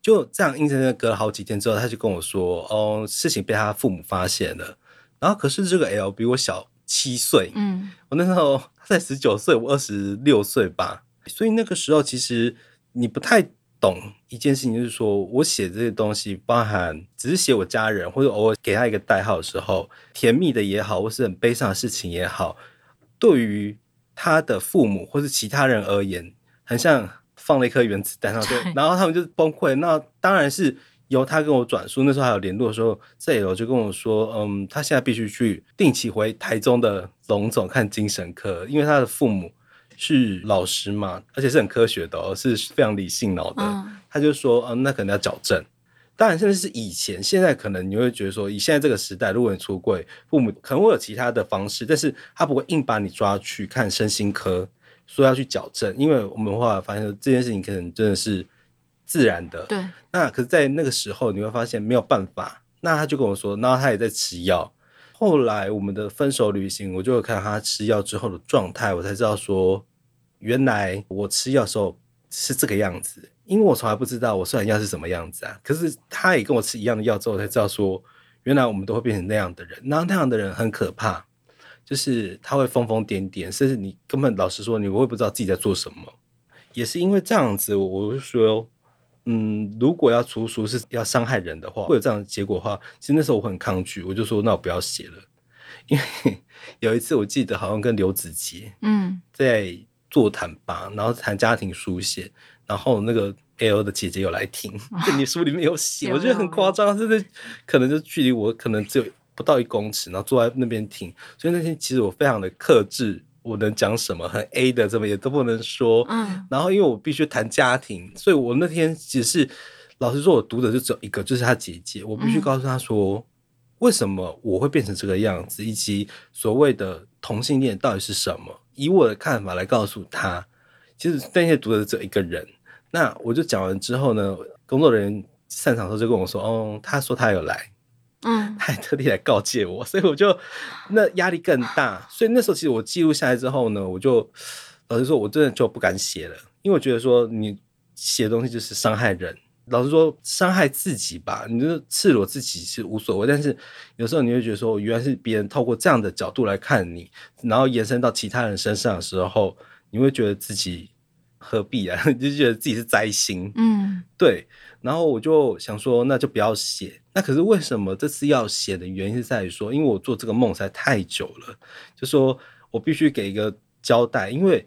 就这样硬生生隔了好几天之后，他就跟我说：“哦，事情被他父母发现了。”然后可是这个 L 比我小七岁，嗯，我那时候他才十九岁，我二十六岁吧。所以那个时候其实你不太。懂一件事情，就是说我写这些东西，包含只是写我家人，或者偶尔给他一个代号的时候，甜蜜的也好，或是很悲伤的事情也好，对于他的父母或是其他人而言，很像放了一颗原子弹上去，对，然后他们就崩溃。那当然是由他跟我转述，那时候还有联络的时候，这里我就跟我说，嗯，他现在必须去定期回台中的龙总看精神科，因为他的父母。是老师嘛，而且是很科学的哦，是非常理性脑的。嗯、他就说，嗯，那可能要矫正。当然，现在是以前，现在可能你会觉得说，以现在这个时代，如果你出柜，父母可能会有其他的方式，但是他不会硬把你抓去看身心科，说要去矫正，因为我们后来发现这件事情可能真的是自然的。对。那可是，在那个时候，你会发现没有办法。那他就跟我说，然后他也在吃药。后来我们的分手旅行，我就有看他吃药之后的状态，我才知道说，原来我吃药时候是这个样子，因为我从来不知道我吃完药是什么样子啊。可是他也跟我吃一样的药之后，才知道说，原来我们都会变成那样的人。然后那样的人很可怕，就是他会疯疯癫癫，甚至你根本老实说，你会不知道自己在做什么。也是因为这样子，我就说。嗯，如果要出书是要伤害人的话，会有这样的结果的话，其实那时候我很抗拒，我就说那我不要写了。因为有一次我记得好像跟刘子杰 嗯在座谈吧，然后谈家庭书写，然后那个 L 的姐姐有来听，在 你书里面有写，我觉得很夸张，真的可能就距离我可能只有不到一公尺，然后坐在那边听，所以那天其实我非常的克制。我能讲什么很 A 的，怎么也都不能说。嗯，然后因为我必须谈家庭，所以我那天只是老实说，我读者就只有一个，就是他姐姐。我必须告诉他说，嗯、为什么我会变成这个样子，以及所谓的同性恋到底是什么？以我的看法来告诉他，其实那些读者只有一个人。那我就讲完之后呢，工作人员散场的时候就跟我说：“哦，他说他有来，嗯，他还特地来告诫我，所以我就那压力更大。所以那时候其实我记录下来之后呢，我就老实说，我真的就不敢写了，因为我觉得说你写的东西就是伤害人。”老实说，伤害自己吧，你就赤裸自己是无所谓。但是有时候你会觉得说，原来是别人透过这样的角度来看你，然后延伸到其他人身上的时候，你会觉得自己何必啊？你 就觉得自己是灾星。嗯，对。然后我就想说，那就不要写。那可是为什么这次要写的原因是在于说，因为我做这个梦实在太久了，就说我必须给一个交代，因为。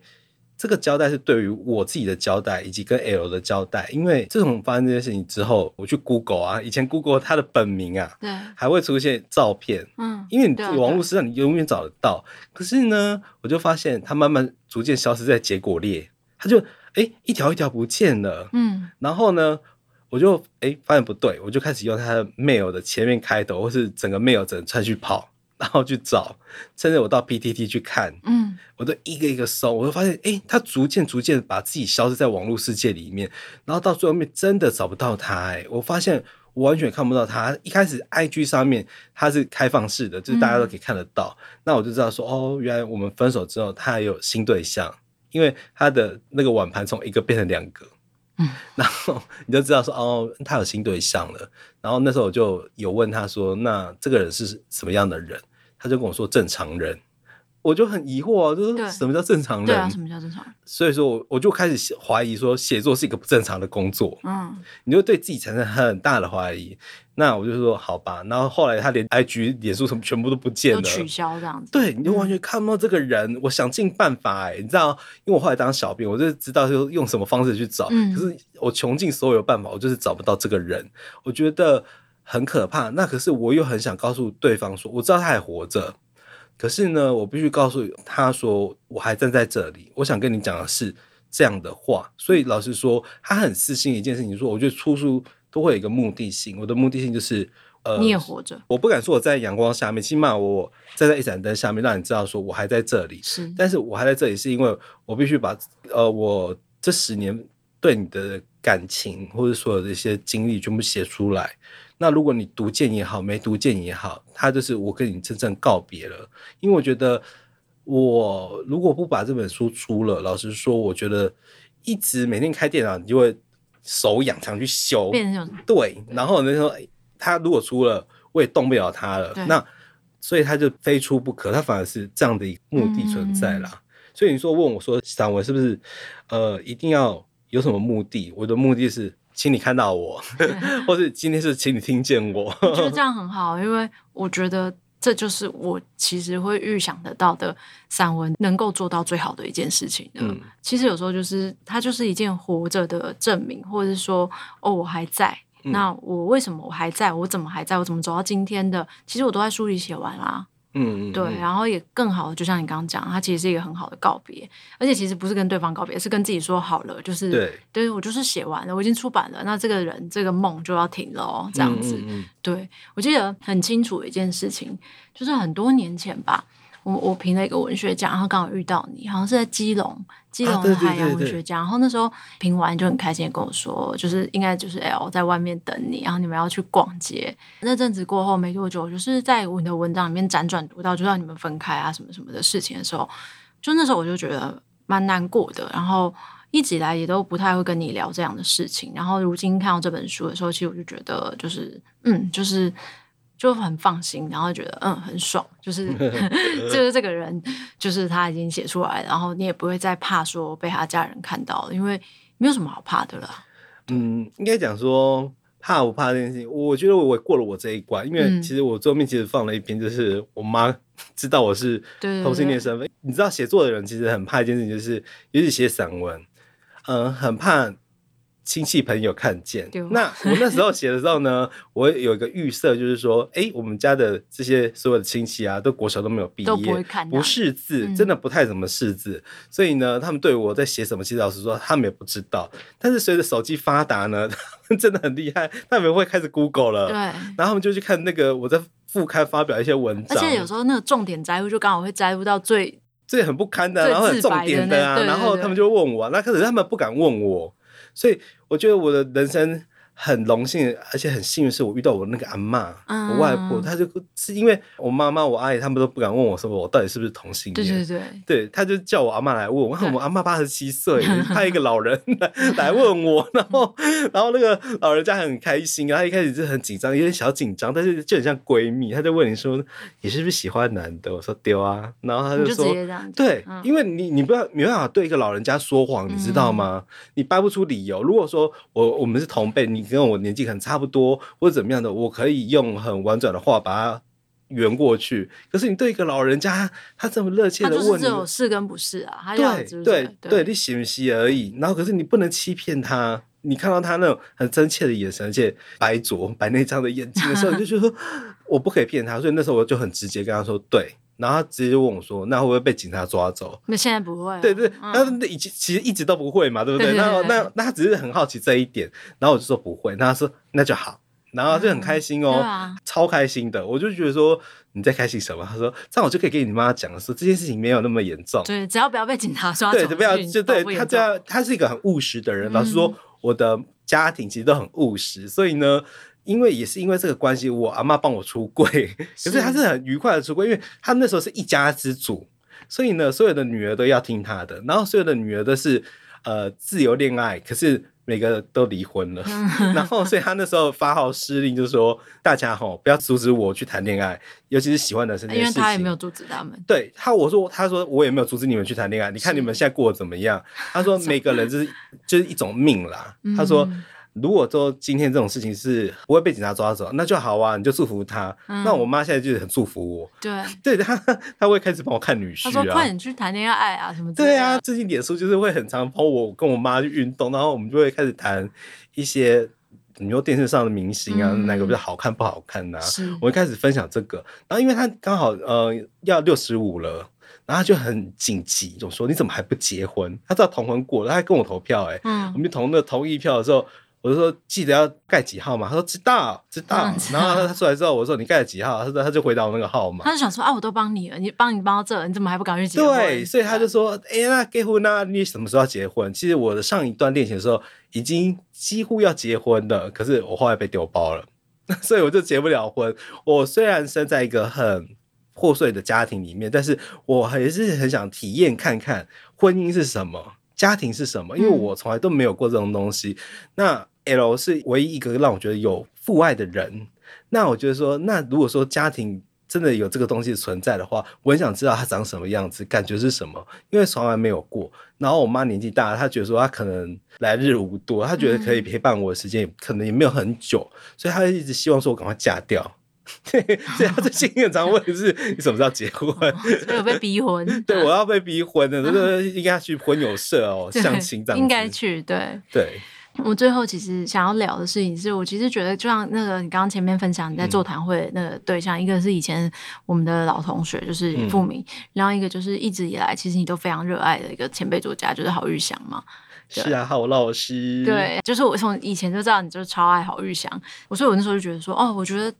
这个交代是对于我自己的交代，以及跟 L 的交代。因为自从发生这件事情之后，我去 Google 啊，以前 Google 他的本名啊，对，还会出现照片，嗯，因为你网络上你永远找得到。可是呢，我就发现他慢慢逐渐消失在结果列，他就哎一条一条不见了，嗯，然后呢，我就哎发现不对，我就开始用他的 mail 的前面开头，或是整个 mail 整串去跑。然后去找，甚至我到 PTT 去看，嗯，我都一个一个搜，我就发现，哎，他逐渐逐渐把自己消失在网络世界里面，然后到最后面真的找不到他，哎，我发现我完全看不到他。一开始 IG 上面他是开放式的，就是大家都可以看得到，嗯、那我就知道说，哦，原来我们分手之后他还有新对象，因为他的那个碗盘从一个变成两个，嗯，然后你就知道说，哦，他有新对象了。然后那时候我就有问他说：“那这个人是什么样的人？”他就跟我说：“正常人。”我就很疑惑啊，就是什么叫正常人？对啊，什么叫正常人？所以说，我我就开始怀疑说，写作是一个不正常的工作。嗯，你就对自己产生很大的怀疑。那我就说好吧。然后后来他连 IG、脸书什么全部都不见了，取消这样子。对，你就完全看不到这个人。嗯、我想尽办法哎、欸，你知道，因为我后来当小编，我就知道就用什么方式去找。嗯、可是我穷尽所有办法，我就是找不到这个人。我觉得很可怕。那可是我又很想告诉对方说，我知道他还活着。可是呢，我必须告诉他说，我还站在这里。我想跟你讲的是这样的话。所以老实说，他很私心一件事情，说我觉得出书都会有一个目的性。我的目的性就是，呃，你也活着。我不敢说我在阳光下面，起码我站在一盏灯下面，让你知道说我还在这里。是，但是我还在这里，是因为我必须把呃，我这十年对你的感情或者所有的一些经历全部写出来。那如果你读见也好，没读见也好，他就是我跟你真正告别了。因为我觉得，我如果不把这本书出了，老实说，我觉得一直每天开电脑，你就会手痒，想去修。变成对，然后那时候他如果出了，我也动不了他了。那所以他就非出不可，他反而是这样的一个目的存在啦。嗯、所以你说问我说，散文是不是呃一定要有什么目的？我的目的是。请你看到我，或是今天是请你听见我。我觉得这样很好，因为我觉得这就是我其实会预想得到的散文能够做到最好的一件事情。嗯，其实有时候就是它就是一件活着的证明，或者是说哦，我还在。嗯、那我为什么我还在？我怎么还在？我怎么走到今天的？其实我都在书里写完啦。嗯，对，然后也更好的，就像你刚刚讲，它其实是一个很好的告别，而且其实不是跟对方告别，是跟自己说好了，就是对，对我就是写完了，我已经出版了，那这个人这个梦就要停了哦，这样子。对，我记得很清楚的一件事情，就是很多年前吧。我我评了一个文学奖，然后刚好遇到你，好像是在基隆，基隆的海洋文学奖。然后那时候评完就很开心的跟我说，就是应该就是 L 在外面等你，然后你们要去逛街。那阵子过后没多久，就是在我的文章里面辗转读到，就让你们分开啊什么什么的事情的时候，就那时候我就觉得蛮难过的。然后一直以来也都不太会跟你聊这样的事情。然后如今看到这本书的时候，其实我就觉得就是嗯，就是。就很放心，然后觉得嗯很爽，就是 就是这个人，就是他已经写出来，然后你也不会再怕说被他家人看到了，因为没有什么好怕的了。嗯，应该讲说怕不怕这件事情，我觉得我过了我这一关，因为其实我桌面其实放了一篇，就是我妈知道我是同性恋身份。你知道写作的人其实很怕一件事情，就是尤其写散文，嗯，很怕亲戚朋友看见。那我那时候写的时候呢，我有一个预设，就是说，哎，我们家的这些所有的亲戚啊，都国小都没有毕业，都不会看，不识字，嗯、真的不太怎么识字。所以呢，他们对我在写什么，其实老实说，他们也不知道。但是随着手机发达呢，他 们真的很厉害，他们会开始 Google 了，对，然后他们就去看那个我在副刊发表一些文章，而且有时候那个重点摘录就刚好会摘录到最。这很不堪的，然后很重点的啊，对对对，然后他们就问我，那可是他们不敢问我，所以我觉得我的人生。很荣幸，而且很幸运，是我遇到我那个阿嬷，嗯、我外婆，她就是因为我妈妈、我阿姨他们都不敢问我说我到底是不是同性恋，对对对，对，他就叫我阿嬷来问我，看我阿嬷八十七岁，派一个老人来来问我，然后然后那个老人家很开心，然后一开始就很紧张，有点小紧张，但是就很像闺蜜，她就问你说你是不是喜欢男的？我说丢啊，然后她就说就对，嗯、因为你你不要没办法对一个老人家说谎，你知道吗？嗯、你掰不出理由。如果说我我们是同辈，你。跟我年纪可能差不多，或者怎么样的，我可以用很婉转的话把它圆过去。可是你对一个老人家，他这么热切的问你，他只有是跟不是啊，对对对，你喜不喜而已。然后可是你不能欺骗他，你看到他那种很真切的眼神，而且白灼白内障的眼睛的时候，你就觉得说我不可以骗他。所以那时候我就很直接跟他说对。然后他直接就问我说：“那会不会被警察抓走？”那现在不会。对对，那以前其实一直都不会嘛，对不对？那那那他只是很好奇这一点，然后我就说不会。那他说那就好，然后就很开心哦，超开心的。我就觉得说你在开心什么？他说这样我就可以跟你妈讲说这件事情没有那么严重。对，只要不要被警察抓走，对，不要就对他这样，他是一个很务实的人。老实说，我的家庭其实都很务实，所以呢。因为也是因为这个关系，我阿妈帮我出柜，可是她是。很愉快的出柜，因为他那时候是一家之主，所以呢，所有的女儿都要听她的，然后所有的女儿都是呃自由恋爱，可是每个都离婚了，然后所以他那时候发号施令，就是说大家吼不要阻止我去谈恋爱，尤其是喜欢的是那件事情，因为他也没有阻止他们，对他我说他说我也没有阻止你们去谈恋爱，你看你们现在过得怎么样？他说 每个人就是就是一种命啦，他说。如果说今天这种事情是不会被警察抓走，那就好啊，你就祝福他。嗯、那我妈现在就是很祝福我，对，对他他会开始帮我看女婿啊，他说快点去谈恋爱啊什么的。对啊，最近脸书就是会很常帮我跟我妈去运动，然后我们就会开始谈一些你说电视上的明星啊，嗯、哪个比较好看不好看呐、啊？我一开始分享这个。然后因为他刚好呃要六十五了，然后他就很紧急，就说你怎么还不结婚？他知道同婚过了，他还跟我投票哎、欸，嗯，我们投那个同意票的时候。我就说记得要盖几号嘛，他说知道知道。然后他出来之后，我说你盖了几号？他说他就回答我那个号码。他就想说啊，我都帮你了，你帮你帮到这，你怎么还不赶快结婚？对，所以他就说，哎呀，那结婚啊，你什么时候要结婚？其实我的上一段恋情的时候已经几乎要结婚了，可是我后来被丢包了，所以我就结不了婚。我虽然生在一个很破碎的家庭里面，但是我还是很想体验看看婚姻是什么。家庭是什么？因为我从来都没有过这种东西。嗯、那 L 是唯一一个让我觉得有父爱的人。那我觉得说，那如果说家庭真的有这个东西存在的话，我很想知道他长什么样子，感觉是什么？因为从来没有过。然后我妈年纪大，她觉得说她可能来日无多，她觉得可以陪伴我的时间也可能也没有很久，所以她一直希望说我赶快嫁掉。对，所以他最近很常问的是你什么时候结婚？没有被逼婚？对，我要被逼婚的，这个 应该去婚友社哦，相亲这样。应该去，对对。我最后其实想要聊的事情是，我其实觉得，就像那个你刚刚前面分享你在座谈会那个对象，嗯、一个是以前我们的老同学，就是富明，嗯、然后一个就是一直以来其实你都非常热爱的一个前辈作家，就是郝玉祥嘛。是啊，郝老师。对，就是我从以前就知道你就是超爱郝玉祥，我所以我那时候就觉得说，哦，我觉得。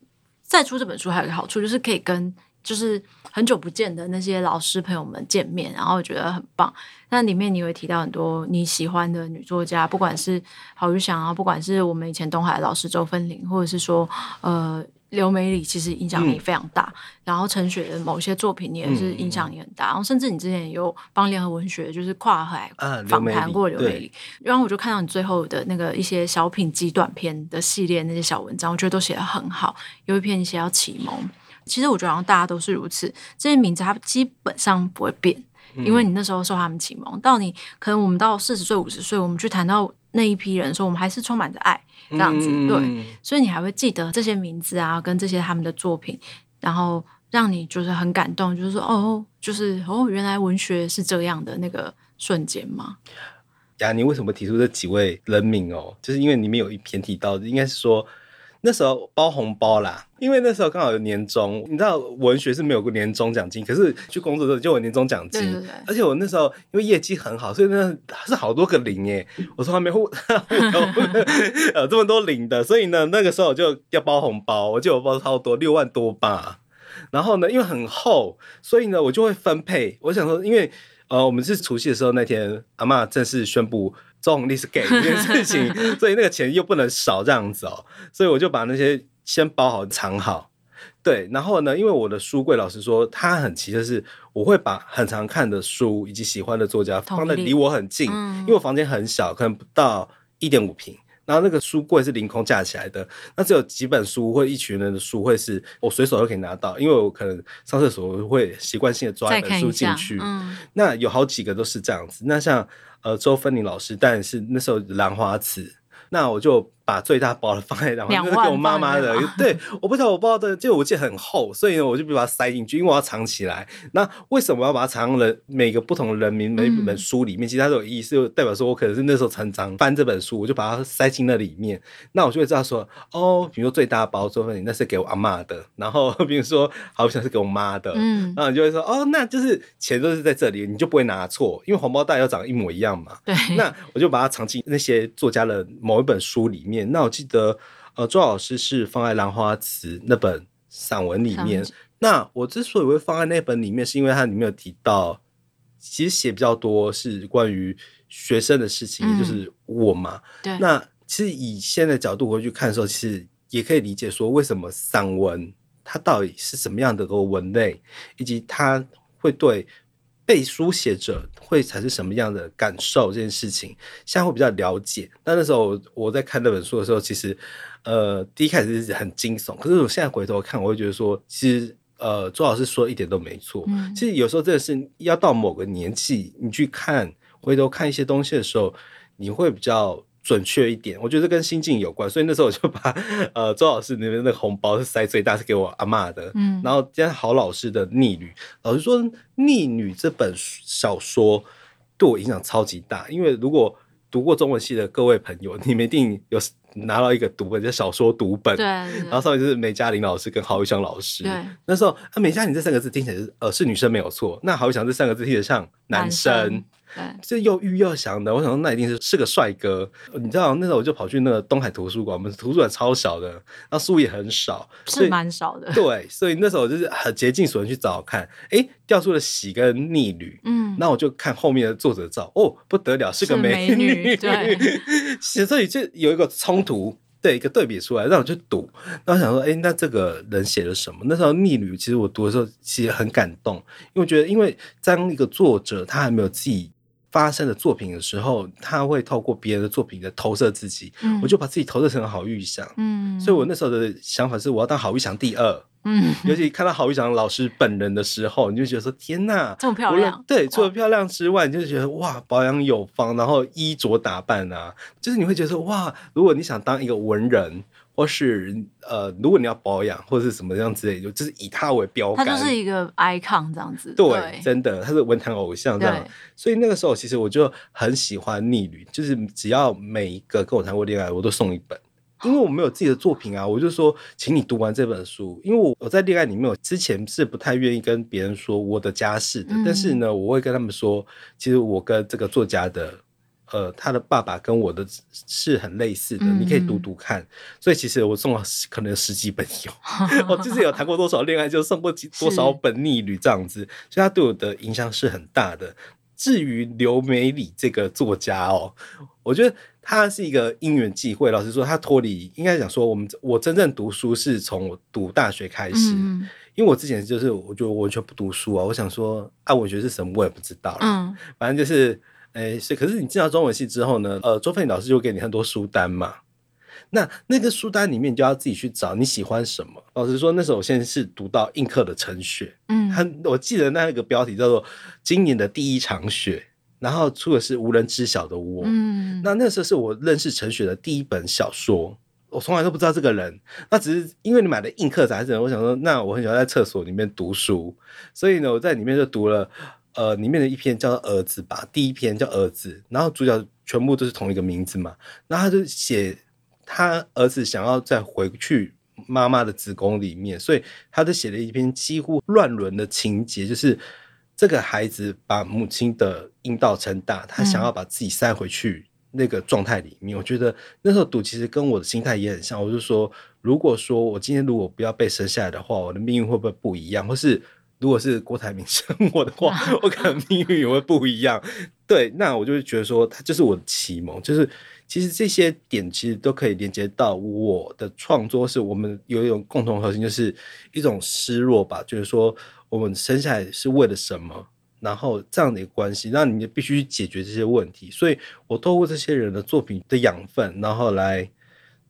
再出这本书还有一个好处，就是可以跟就是很久不见的那些老师朋友们见面，然后我觉得很棒。那里面你会提到很多你喜欢的女作家，不管是郝玉祥啊，不管是我们以前东海的老师周芬玲，或者是说呃。刘美里其实影响力非常大，嗯、然后陈雪的某些作品你也是影响力很大，嗯、然后甚至你之前也有帮联合文学就是跨海访谈过刘美里，啊、美里然后我就看到你最后的那个一些小品极短篇的系列那些小文章，我觉得都写得很好。有一篇你写要启蒙，其实我觉得好像大家都是如此，这些名字它基本上不会变，嗯、因为你那时候受他们启蒙，到你可能我们到四十岁五十岁，我们去谈到那一批人的时候，我们还是充满着爱。这样子，嗯、对，所以你还会记得这些名字啊，跟这些他们的作品，然后让你就是很感动，就是说，哦，就是哦，原来文学是这样的那个瞬间吗？雅尼为什么提出这几位人名哦？就是因为里面有一篇提到，应该是说。那时候包红包啦，因为那时候刚好有年终，你知道文学是没有过年终奖金，可是去工作的时候就有年终奖金。对对对。而且我那时候因为业绩很好，所以那是好多个零耶，我从来没户 有这么多零的，所以呢那个时候我就要包红包，我记得我包超多六万多吧。然后呢，因为很厚，所以呢我就会分配。我想说，因为呃我们是除夕的时候那天，阿嬷正式宣布。周鸿利是给 这件事情，所以那个钱又不能少这样子哦，所以我就把那些先包好藏好。对，然后呢，因为我的书柜老实说，它很奇，的是我会把很常看的书以及喜欢的作家放在离我很近，因为我房间很小，可能不到一点五坪。然后那个书柜是凌空架起来的，那只有几本书或一群人的书会是我随手都可以拿到，因为我可能上厕所会习惯性的抓一本书进去。嗯，那有好几个都是这样子。那像呃周芬妮老师，但是那时候兰花词，那我就。把最大包的放在然后就是给我妈妈的。对，我不知道我包的，就我记得很厚，所以呢，我就把它塞进去，因为我要藏起来。那为什么要把它藏了每个不同的人名每本书里面？嗯、其实它都有意思，就代表说我可能是那时候常常翻这本书，我就把它塞进那里面。那我就会知道说，哦，比如说最大包周份，那是给我阿妈的。然后 比如说，好像是给我妈的。嗯，然后你就会说，哦，那就是钱都是在这里，你就不会拿错，因为红包袋要长得一模一样嘛。对。那我就把它藏进那些作家的某一本书里面。那我记得，呃，周老师是放在《兰花词》那本散文里面。那我之所以会放在那本里面，是因为它里面有提到，其实写比较多是关于学生的事情，嗯、也就是我嘛。对。那其实以现在角度回去看的时候，其实也可以理解说，为什么散文它到底是什么样的一个文类，以及它会对。被书写者会产生什么样的感受？这件事情现在会比较了解。但那时候我在看那本书的时候，其实呃，第一开始是很惊悚。可是我现在回头看，我会觉得说，其实呃，周老师说一点都没错。嗯。其实有时候真的是要到某个年纪，你去看回头看一些东西的时候，你会比较。准确一点，我觉得跟心境有关，所以那时候我就把 呃周老师那边那个红包是塞最大，是给我阿嬷的。嗯，然后今天郝老师的《逆旅》，老师说，《逆旅》这本小说对我影响超级大，因为如果读过中文系的各位朋友，你们一定有拿到一个读本，叫小说读本，对，对，然后上面就是梅嘉玲老师跟郝玉祥老师。对，那时候啊，梅嘉玲这三个字听起来是呃是女生没有错，那郝玉祥这三个字听起来像男生。男生这又欲又想的，我想说那一定是是个帅哥。你知道那时候我就跑去那个东海图书馆，我们图书馆超小的，那书也很少，是蛮少的。对，所以那时候我就是很竭尽所能去找看，哎，掉出了喜跟逆旅，嗯，那我就看后面的作者照，哦，不得了，是个美女，美女对，所以就有一个冲突，对，一个对比出来，让我去赌。那我想说，哎，那这个人写了什么？那时候逆旅，其实我读的时候其实很感动，因为我觉得，因为当一个作者他还没有自己。发生的作品的时候，他会透过别人的作品的投射自己，嗯、我就把自己投射成好玉祥，嗯，所以我那时候的想法是我要当好玉祥第二，嗯，尤其看到郝玉祥老师本人的时候，你就觉得说天哪，这么漂亮，对，除了漂亮之外，你就觉得哇，保养有方，然后衣着打扮啊，就是你会觉得说哇，如果你想当一个文人。或是呃，如果你要保养或者是什么样之类的，就是以他为标杆，他就是一个 icon 这样子。对，对真的，他是文坛偶像这样。所以那个时候，其实我就很喜欢逆旅，就是只要每一个跟我谈过恋爱，我都送一本，因为我没有自己的作品啊，我就说，请你读完这本书。因为我我在恋爱里面，我之前是不太愿意跟别人说我的家世的，嗯、但是呢，我会跟他们说，其实我跟这个作家的。呃，他的爸爸跟我的是很类似的，嗯、你可以读读看。所以其实我送了可能十几本有，我就是有谈过多少恋爱，就送过几多少本逆旅这样子，所以他对我的影响是很大的。至于刘美里这个作家哦，我觉得他是一个因缘际会。老实说，他脱离应该讲说，我们我真正读书是从我读大学开始，嗯、因为我之前就是我就完全不读书啊。我想说，啊，文学是什么我也不知道，嗯，反正就是。哎，是，可是你进到中文系之后呢？呃，周佩老师就给你很多书单嘛。那那个书单里面，你就要自己去找你喜欢什么。老实说，那时候我现在是读到映客的陈雪，嗯，他我记得那个标题叫做《今年的第一场雪》，然后出的是无人知晓的我，嗯，那那时候是我认识陈雪的第一本小说，我从来都不知道这个人，那只是因为你买了映客杂志，我想说，那我很喜欢在厕所里面读书，所以呢，我在里面就读了。呃，里面的一篇叫做《儿子》吧，第一篇叫《儿子》，然后主角全部都是同一个名字嘛。然后他就写他儿子想要再回去妈妈的子宫里面，所以他就写了一篇几乎乱伦的情节，就是这个孩子把母亲的阴道撑大，他想要把自己塞回去那个状态里面。嗯、我觉得那时候赌其实跟我的心态也很像，我就说，如果说我今天如果不要被生下来的话，我的命运会不会不一样？或是如果是郭台铭生我的话，我可能命运也会不一样。对，那我就会觉得说，他就是我的启蒙，就是。其实这些点其实都可以连接到我的创作，是我们有一种共同核心，就是一种失落吧。就是说，我们生下来是为了什么？然后这样的一个关系，那你必须去解决这些问题。所以我透过这些人的作品的养分，然后来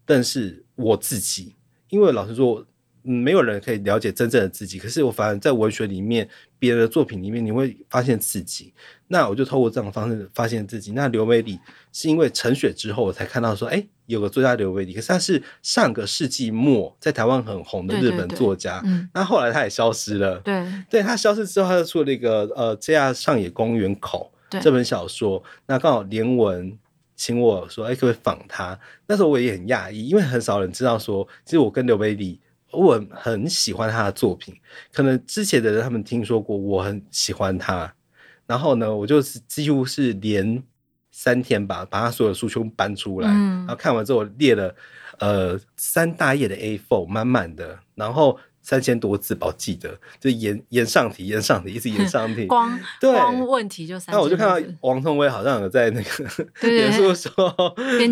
但是我自己。因为老实说，没有人可以了解真正的自己。可是我反而在文学里面，别人的作品里面，你会发现自己。那我就透过这种方式发现自己。那刘美里是因为陈雪之后，我才看到说，哎，有个作家刘美里，可是他是上个世纪末在台湾很红的日本作家。对对对，嗯、那后来他也消失了。对，对他消失之后，他就出了一个呃《JR 上野公园口》这本小说。那刚好连文请我说，哎，可不可以访他？那时候我也很讶异，因为很少人知道说，其实我跟刘美里，我很喜欢他的作品。可能之前的人他们听说过，我很喜欢他。然后呢，我就是几乎是连三天吧，把他所有的书全部搬出来，嗯、然后看完之后列了呃三大页的 A4，满满的，然后三千多字吧，我记得就延延上题，延上题，一直延上题，光 对光问题就三。那我就看到王通威好像有在那个 严肃说，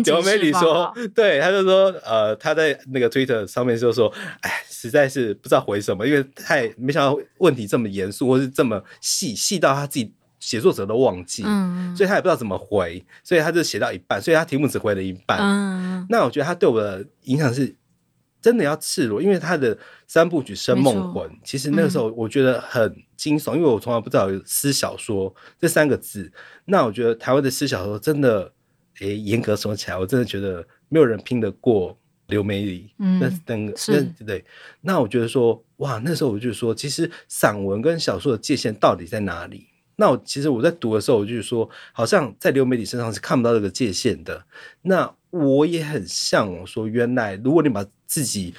刘美里说，对，他就说呃他在那个 Twitter 上面就说，哎，实在是不知道回什么，因为太没想到问题这么严肃，或是这么细细到他自己。写作者都忘记，嗯，所以他也不知道怎么回，所以他就写到一半，所以他题目只回了一半。嗯，那我觉得他对我的影响是真的要赤裸，因为他的三部曲《生梦魂》，其实那个时候我觉得很惊悚，嗯、因为我从来不知道有私小说这三个字。那我觉得台湾的私小说真的，诶，严格说起来，我真的觉得没有人拼得过刘美里。嗯，那那个是那对，那我觉得说，哇，那时候我就说，其实散文跟小说的界限到底在哪里？那我其实我在读的时候，我就是说，好像在刘美体身上是看不到这个界限的。那我也很向往说，原来如果你把自己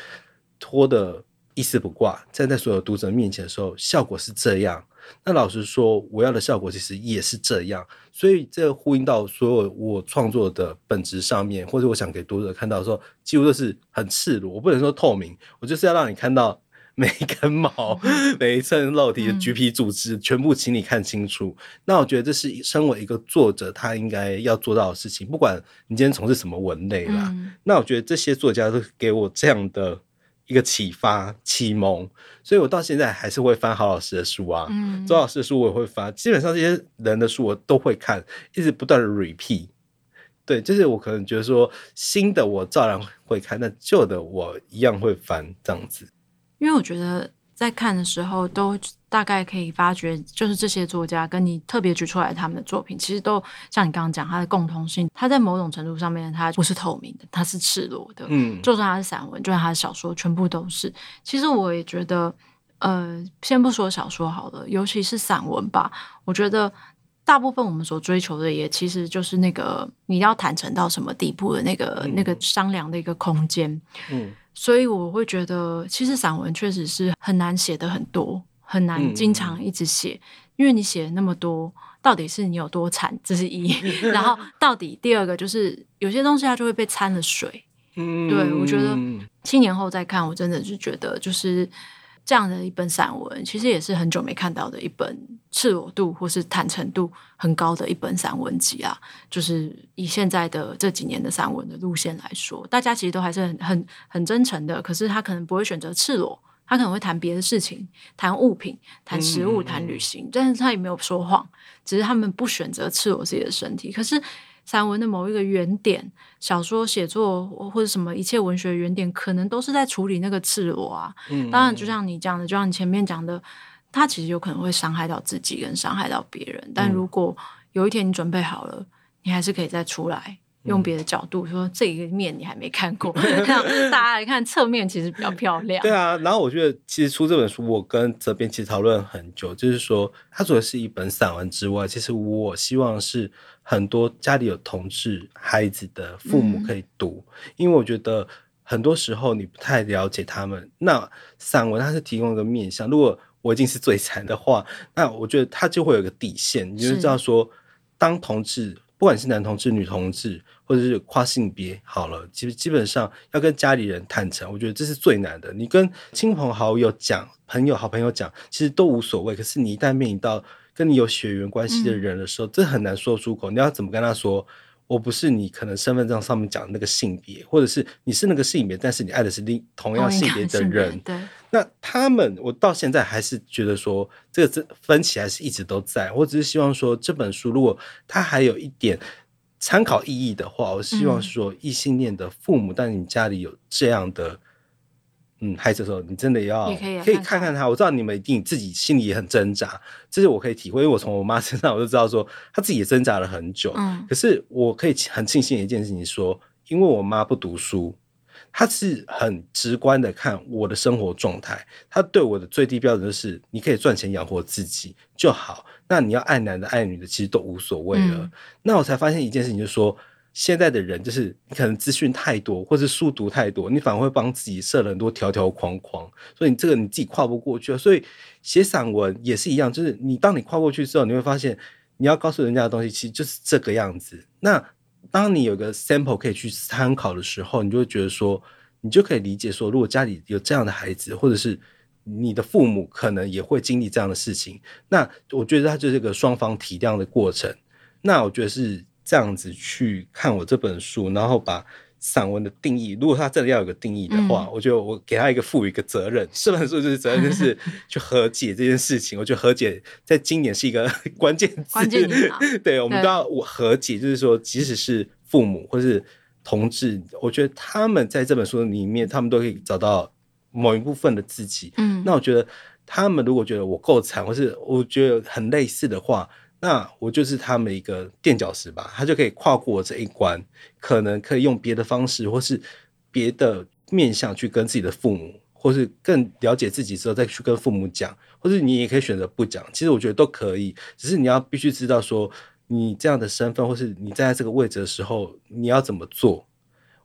脱得一丝不挂，站在所有读者面前的时候，效果是这样。那老实说，我要的效果其实也是这样。所以这呼应到所有我创作的本质上面，或者我想给读者看到说，几乎都是很赤裸。我不能说透明，我就是要让你看到。每一根毛，每一寸肉体的橘皮组织，嗯、全部请你看清楚。那我觉得这是身为一个作者，他应该要做到的事情。不管你今天从事什么文类啦，嗯、那我觉得这些作家都给我这样的一个启发、启蒙。所以我到现在还是会翻郝老师的书啊，嗯、周老师的书我也会翻。基本上这些人的书我都会看，一直不断的 repeat。对，就是我可能觉得说新的我照样会看，那旧的我一样会翻这样子。因为我觉得在看的时候，都大概可以发觉，就是这些作家跟你特别举出来他们的作品，其实都像你刚刚讲，它的共通性，它在某种程度上面，它不是透明的，它是赤裸的。嗯，就算它是散文，就算它是小说，全部都是。其实我也觉得，呃，先不说小说好了，尤其是散文吧，我觉得大部分我们所追求的，也其实就是那个你要坦诚到什么地步的那个、嗯、那个商量的一个空间。嗯。所以我会觉得，其实散文确实是很难写的很多，很难经常一直写，嗯、因为你写那么多，到底是你有多惨，这是一。然后 到底第二个就是有些东西它就会被掺了水。嗯，对，我觉得七年后再看，我真的是觉得就是。这样的一本散文，其实也是很久没看到的一本赤裸度或是坦诚度很高的一本散文集啊。就是以现在的这几年的散文的路线来说，大家其实都还是很很很真诚的。可是他可能不会选择赤裸，他可能会谈别的事情，谈物品，谈食物，谈旅行。但是他也没有说谎，只是他们不选择赤裸自己的身体。可是。散文的某一个原点，小说写作或者什么一切文学原点，可能都是在处理那个赤裸啊。嗯，当然，就像你讲的，就像你前面讲的，他其实有可能会伤害到自己，跟伤害到别人。但如果有一天你准备好了，你还是可以再出来，用别的角度说，这一个面你还没看过，让大家来看侧面，其实比较漂亮。对啊，然后我觉得其实出这本书，我跟责编其实讨论很久，就是说，它除了是一本散文之外，其实我希望是很多家里有同志孩子的父母可以读，嗯、因为我觉得很多时候你不太了解他们。那散文它是提供一个面向，如果我已经是最惨的话，那我觉得它就会有一个底线，你就知道说，当同志。不管是男同志、女同志，或者是跨性别，好了，基基本上要跟家里人坦诚，我觉得这是最难的。你跟亲朋好友讲、朋友、好朋友讲，其实都无所谓。可是你一旦面临到跟你有血缘关系的人的时候，嗯、这很难说出口。你要怎么跟他说？我不是你可能身份证上面讲的那个性别，或者是你是那个性别，但是你爱的是另同样性别的人。对，那他们，我到现在还是觉得说，这个这分歧还是一直都在。我只是希望说，这本书如果它还有一点参考意义的话，我希望是说，异性恋的父母，嗯、但你家里有这样的。嗯，孩子的时候，你真的要可以，可以看看他。我知道你们一定自己心里也很挣扎，这是我可以体会，因为我从我妈身上我就知道说，她自己也挣扎了很久。嗯，可是我可以很庆幸一件事情说，因为我妈不读书，她是很直观的看我的生活状态，她对我的最低标准就是你可以赚钱养活自己就好，那你要爱男的爱女的其实都无所谓了。嗯，那我才发现一件事情，就是说。现在的人就是你可能资讯太多，或是书读太多，你反而会帮自己设了很多条条框框，所以你这个你自己跨不过去。所以写散文也是一样，就是你当你跨过去之后，你会发现你要告诉人家的东西其实就是这个样子。那当你有个 sample 可以去参考的时候，你就会觉得说，你就可以理解说，如果家里有这样的孩子，或者是你的父母可能也会经历这样的事情，那我觉得它就是一个双方体谅的过程。那我觉得是。这样子去看我这本书，然后把散文的定义，如果他真的要有个定义的话，嗯、我觉得我给他一个赋予一个责任，这本书就是责任，就是 去和解这件事情。我觉得和解在今年是一个 关键字，关键 对，对我们都要我和解，就是说，即使是父母或是同志，我觉得他们在这本书里面，他们都可以找到某一部分的自己。嗯，那我觉得他们如果觉得我够惨，或是我觉得很类似的话。那我就是他们一个垫脚石吧，他就可以跨过这一关，可能可以用别的方式，或是别的面向去跟自己的父母，或是更了解自己之后再去跟父母讲，或是你也可以选择不讲。其实我觉得都可以，只是你要必须知道说，你这样的身份，或是你站在这个位置的时候，你要怎么做。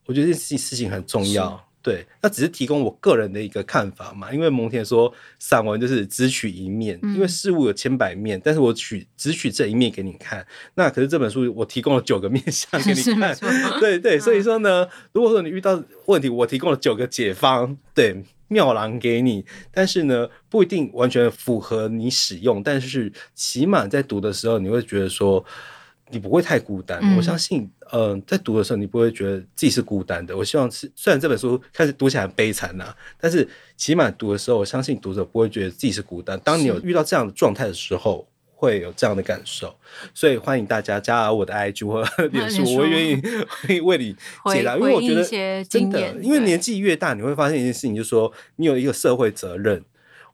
我觉得这件事情很重要。对，那只是提供我个人的一个看法嘛。因为蒙恬说，散文就是只取一面，嗯、因为事物有千百面，但是我取只取这一面给你看。那可是这本书我提供了九个面向 给你看，对对。所以说呢，如果说你遇到问题，我提供了九个解方，对，妙郎给你。但是呢，不一定完全符合你使用，但是起码在读的时候，你会觉得说。你不会太孤单，嗯、我相信，嗯、呃，在读的时候你不会觉得自己是孤单的。我希望是，虽然这本书开始读起来很悲惨呐、啊，但是起码读的时候，我相信读者不会觉得自己是孤单。当你有遇到这样的状态的时候，会有这样的感受。所以欢迎大家加我的 IG 或 脸书，我愿意 为你解答，因为我觉得真的，因为年纪越大，你会发现一件事情，就是说你有一个社会责任。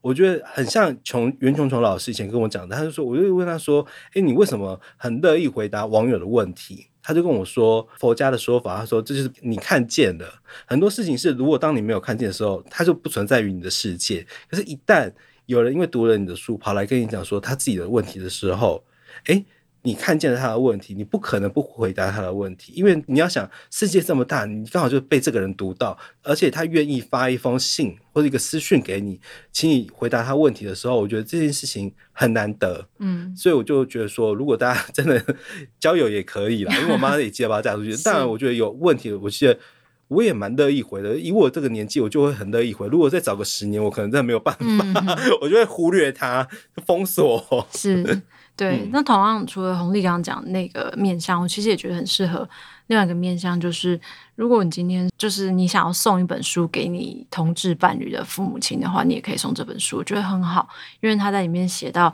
我觉得很像琼袁琼琼老师以前跟我讲的，他就说，我就问他说：“哎，你为什么很乐意回答网友的问题？”他就跟我说佛家的说法，他说这就是你看见的很多事情是，如果当你没有看见的时候，它就不存在于你的世界。可是，一旦有人因为读了你的书，跑来跟你讲说他自己的问题的时候，哎。你看见了他的问题，你不可能不回答他的问题，因为你要想世界这么大，你刚好就被这个人读到，而且他愿意发一封信或者一个私讯给你，请你回答他问题的时候，我觉得这件事情很难得，嗯，所以我就觉得说，如果大家真的 交友也可以啦，因为我妈也接把他嫁出去，当然我觉得有问题，我记得我也蛮乐意回的，以我这个年纪，我就会很乐意回。如果再找个十年，我可能真的没有办法，嗯、我就会忽略他，封锁，是。对，嗯、那同样除了红利刚刚讲的那个面向，我其实也觉得很适合。另外一个面向就是，如果你今天就是你想要送一本书给你同志伴侣的父母亲的话，你也可以送这本书，我觉得很好，因为他在里面写到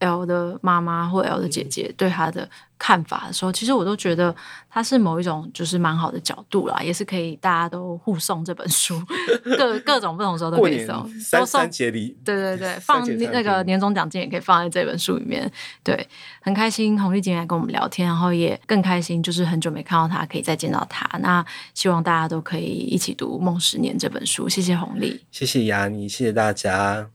L 的妈妈或 L 的姐姐对他的看法的时候，其实我都觉得它是某一种就是蛮好的角度啦，也是可以大家都互送这本书，各各种不同时候都可以送，都送节礼，对对对，放那个年终奖金也可以放在这本书里面，对，很开心红丽今天来跟我们聊天，然后也更开心，就是很久没看到他，可以再见到他，那希望大家都可以一起读《梦十年》这本书，谢谢红丽，谢谢雅妮，谢谢大家。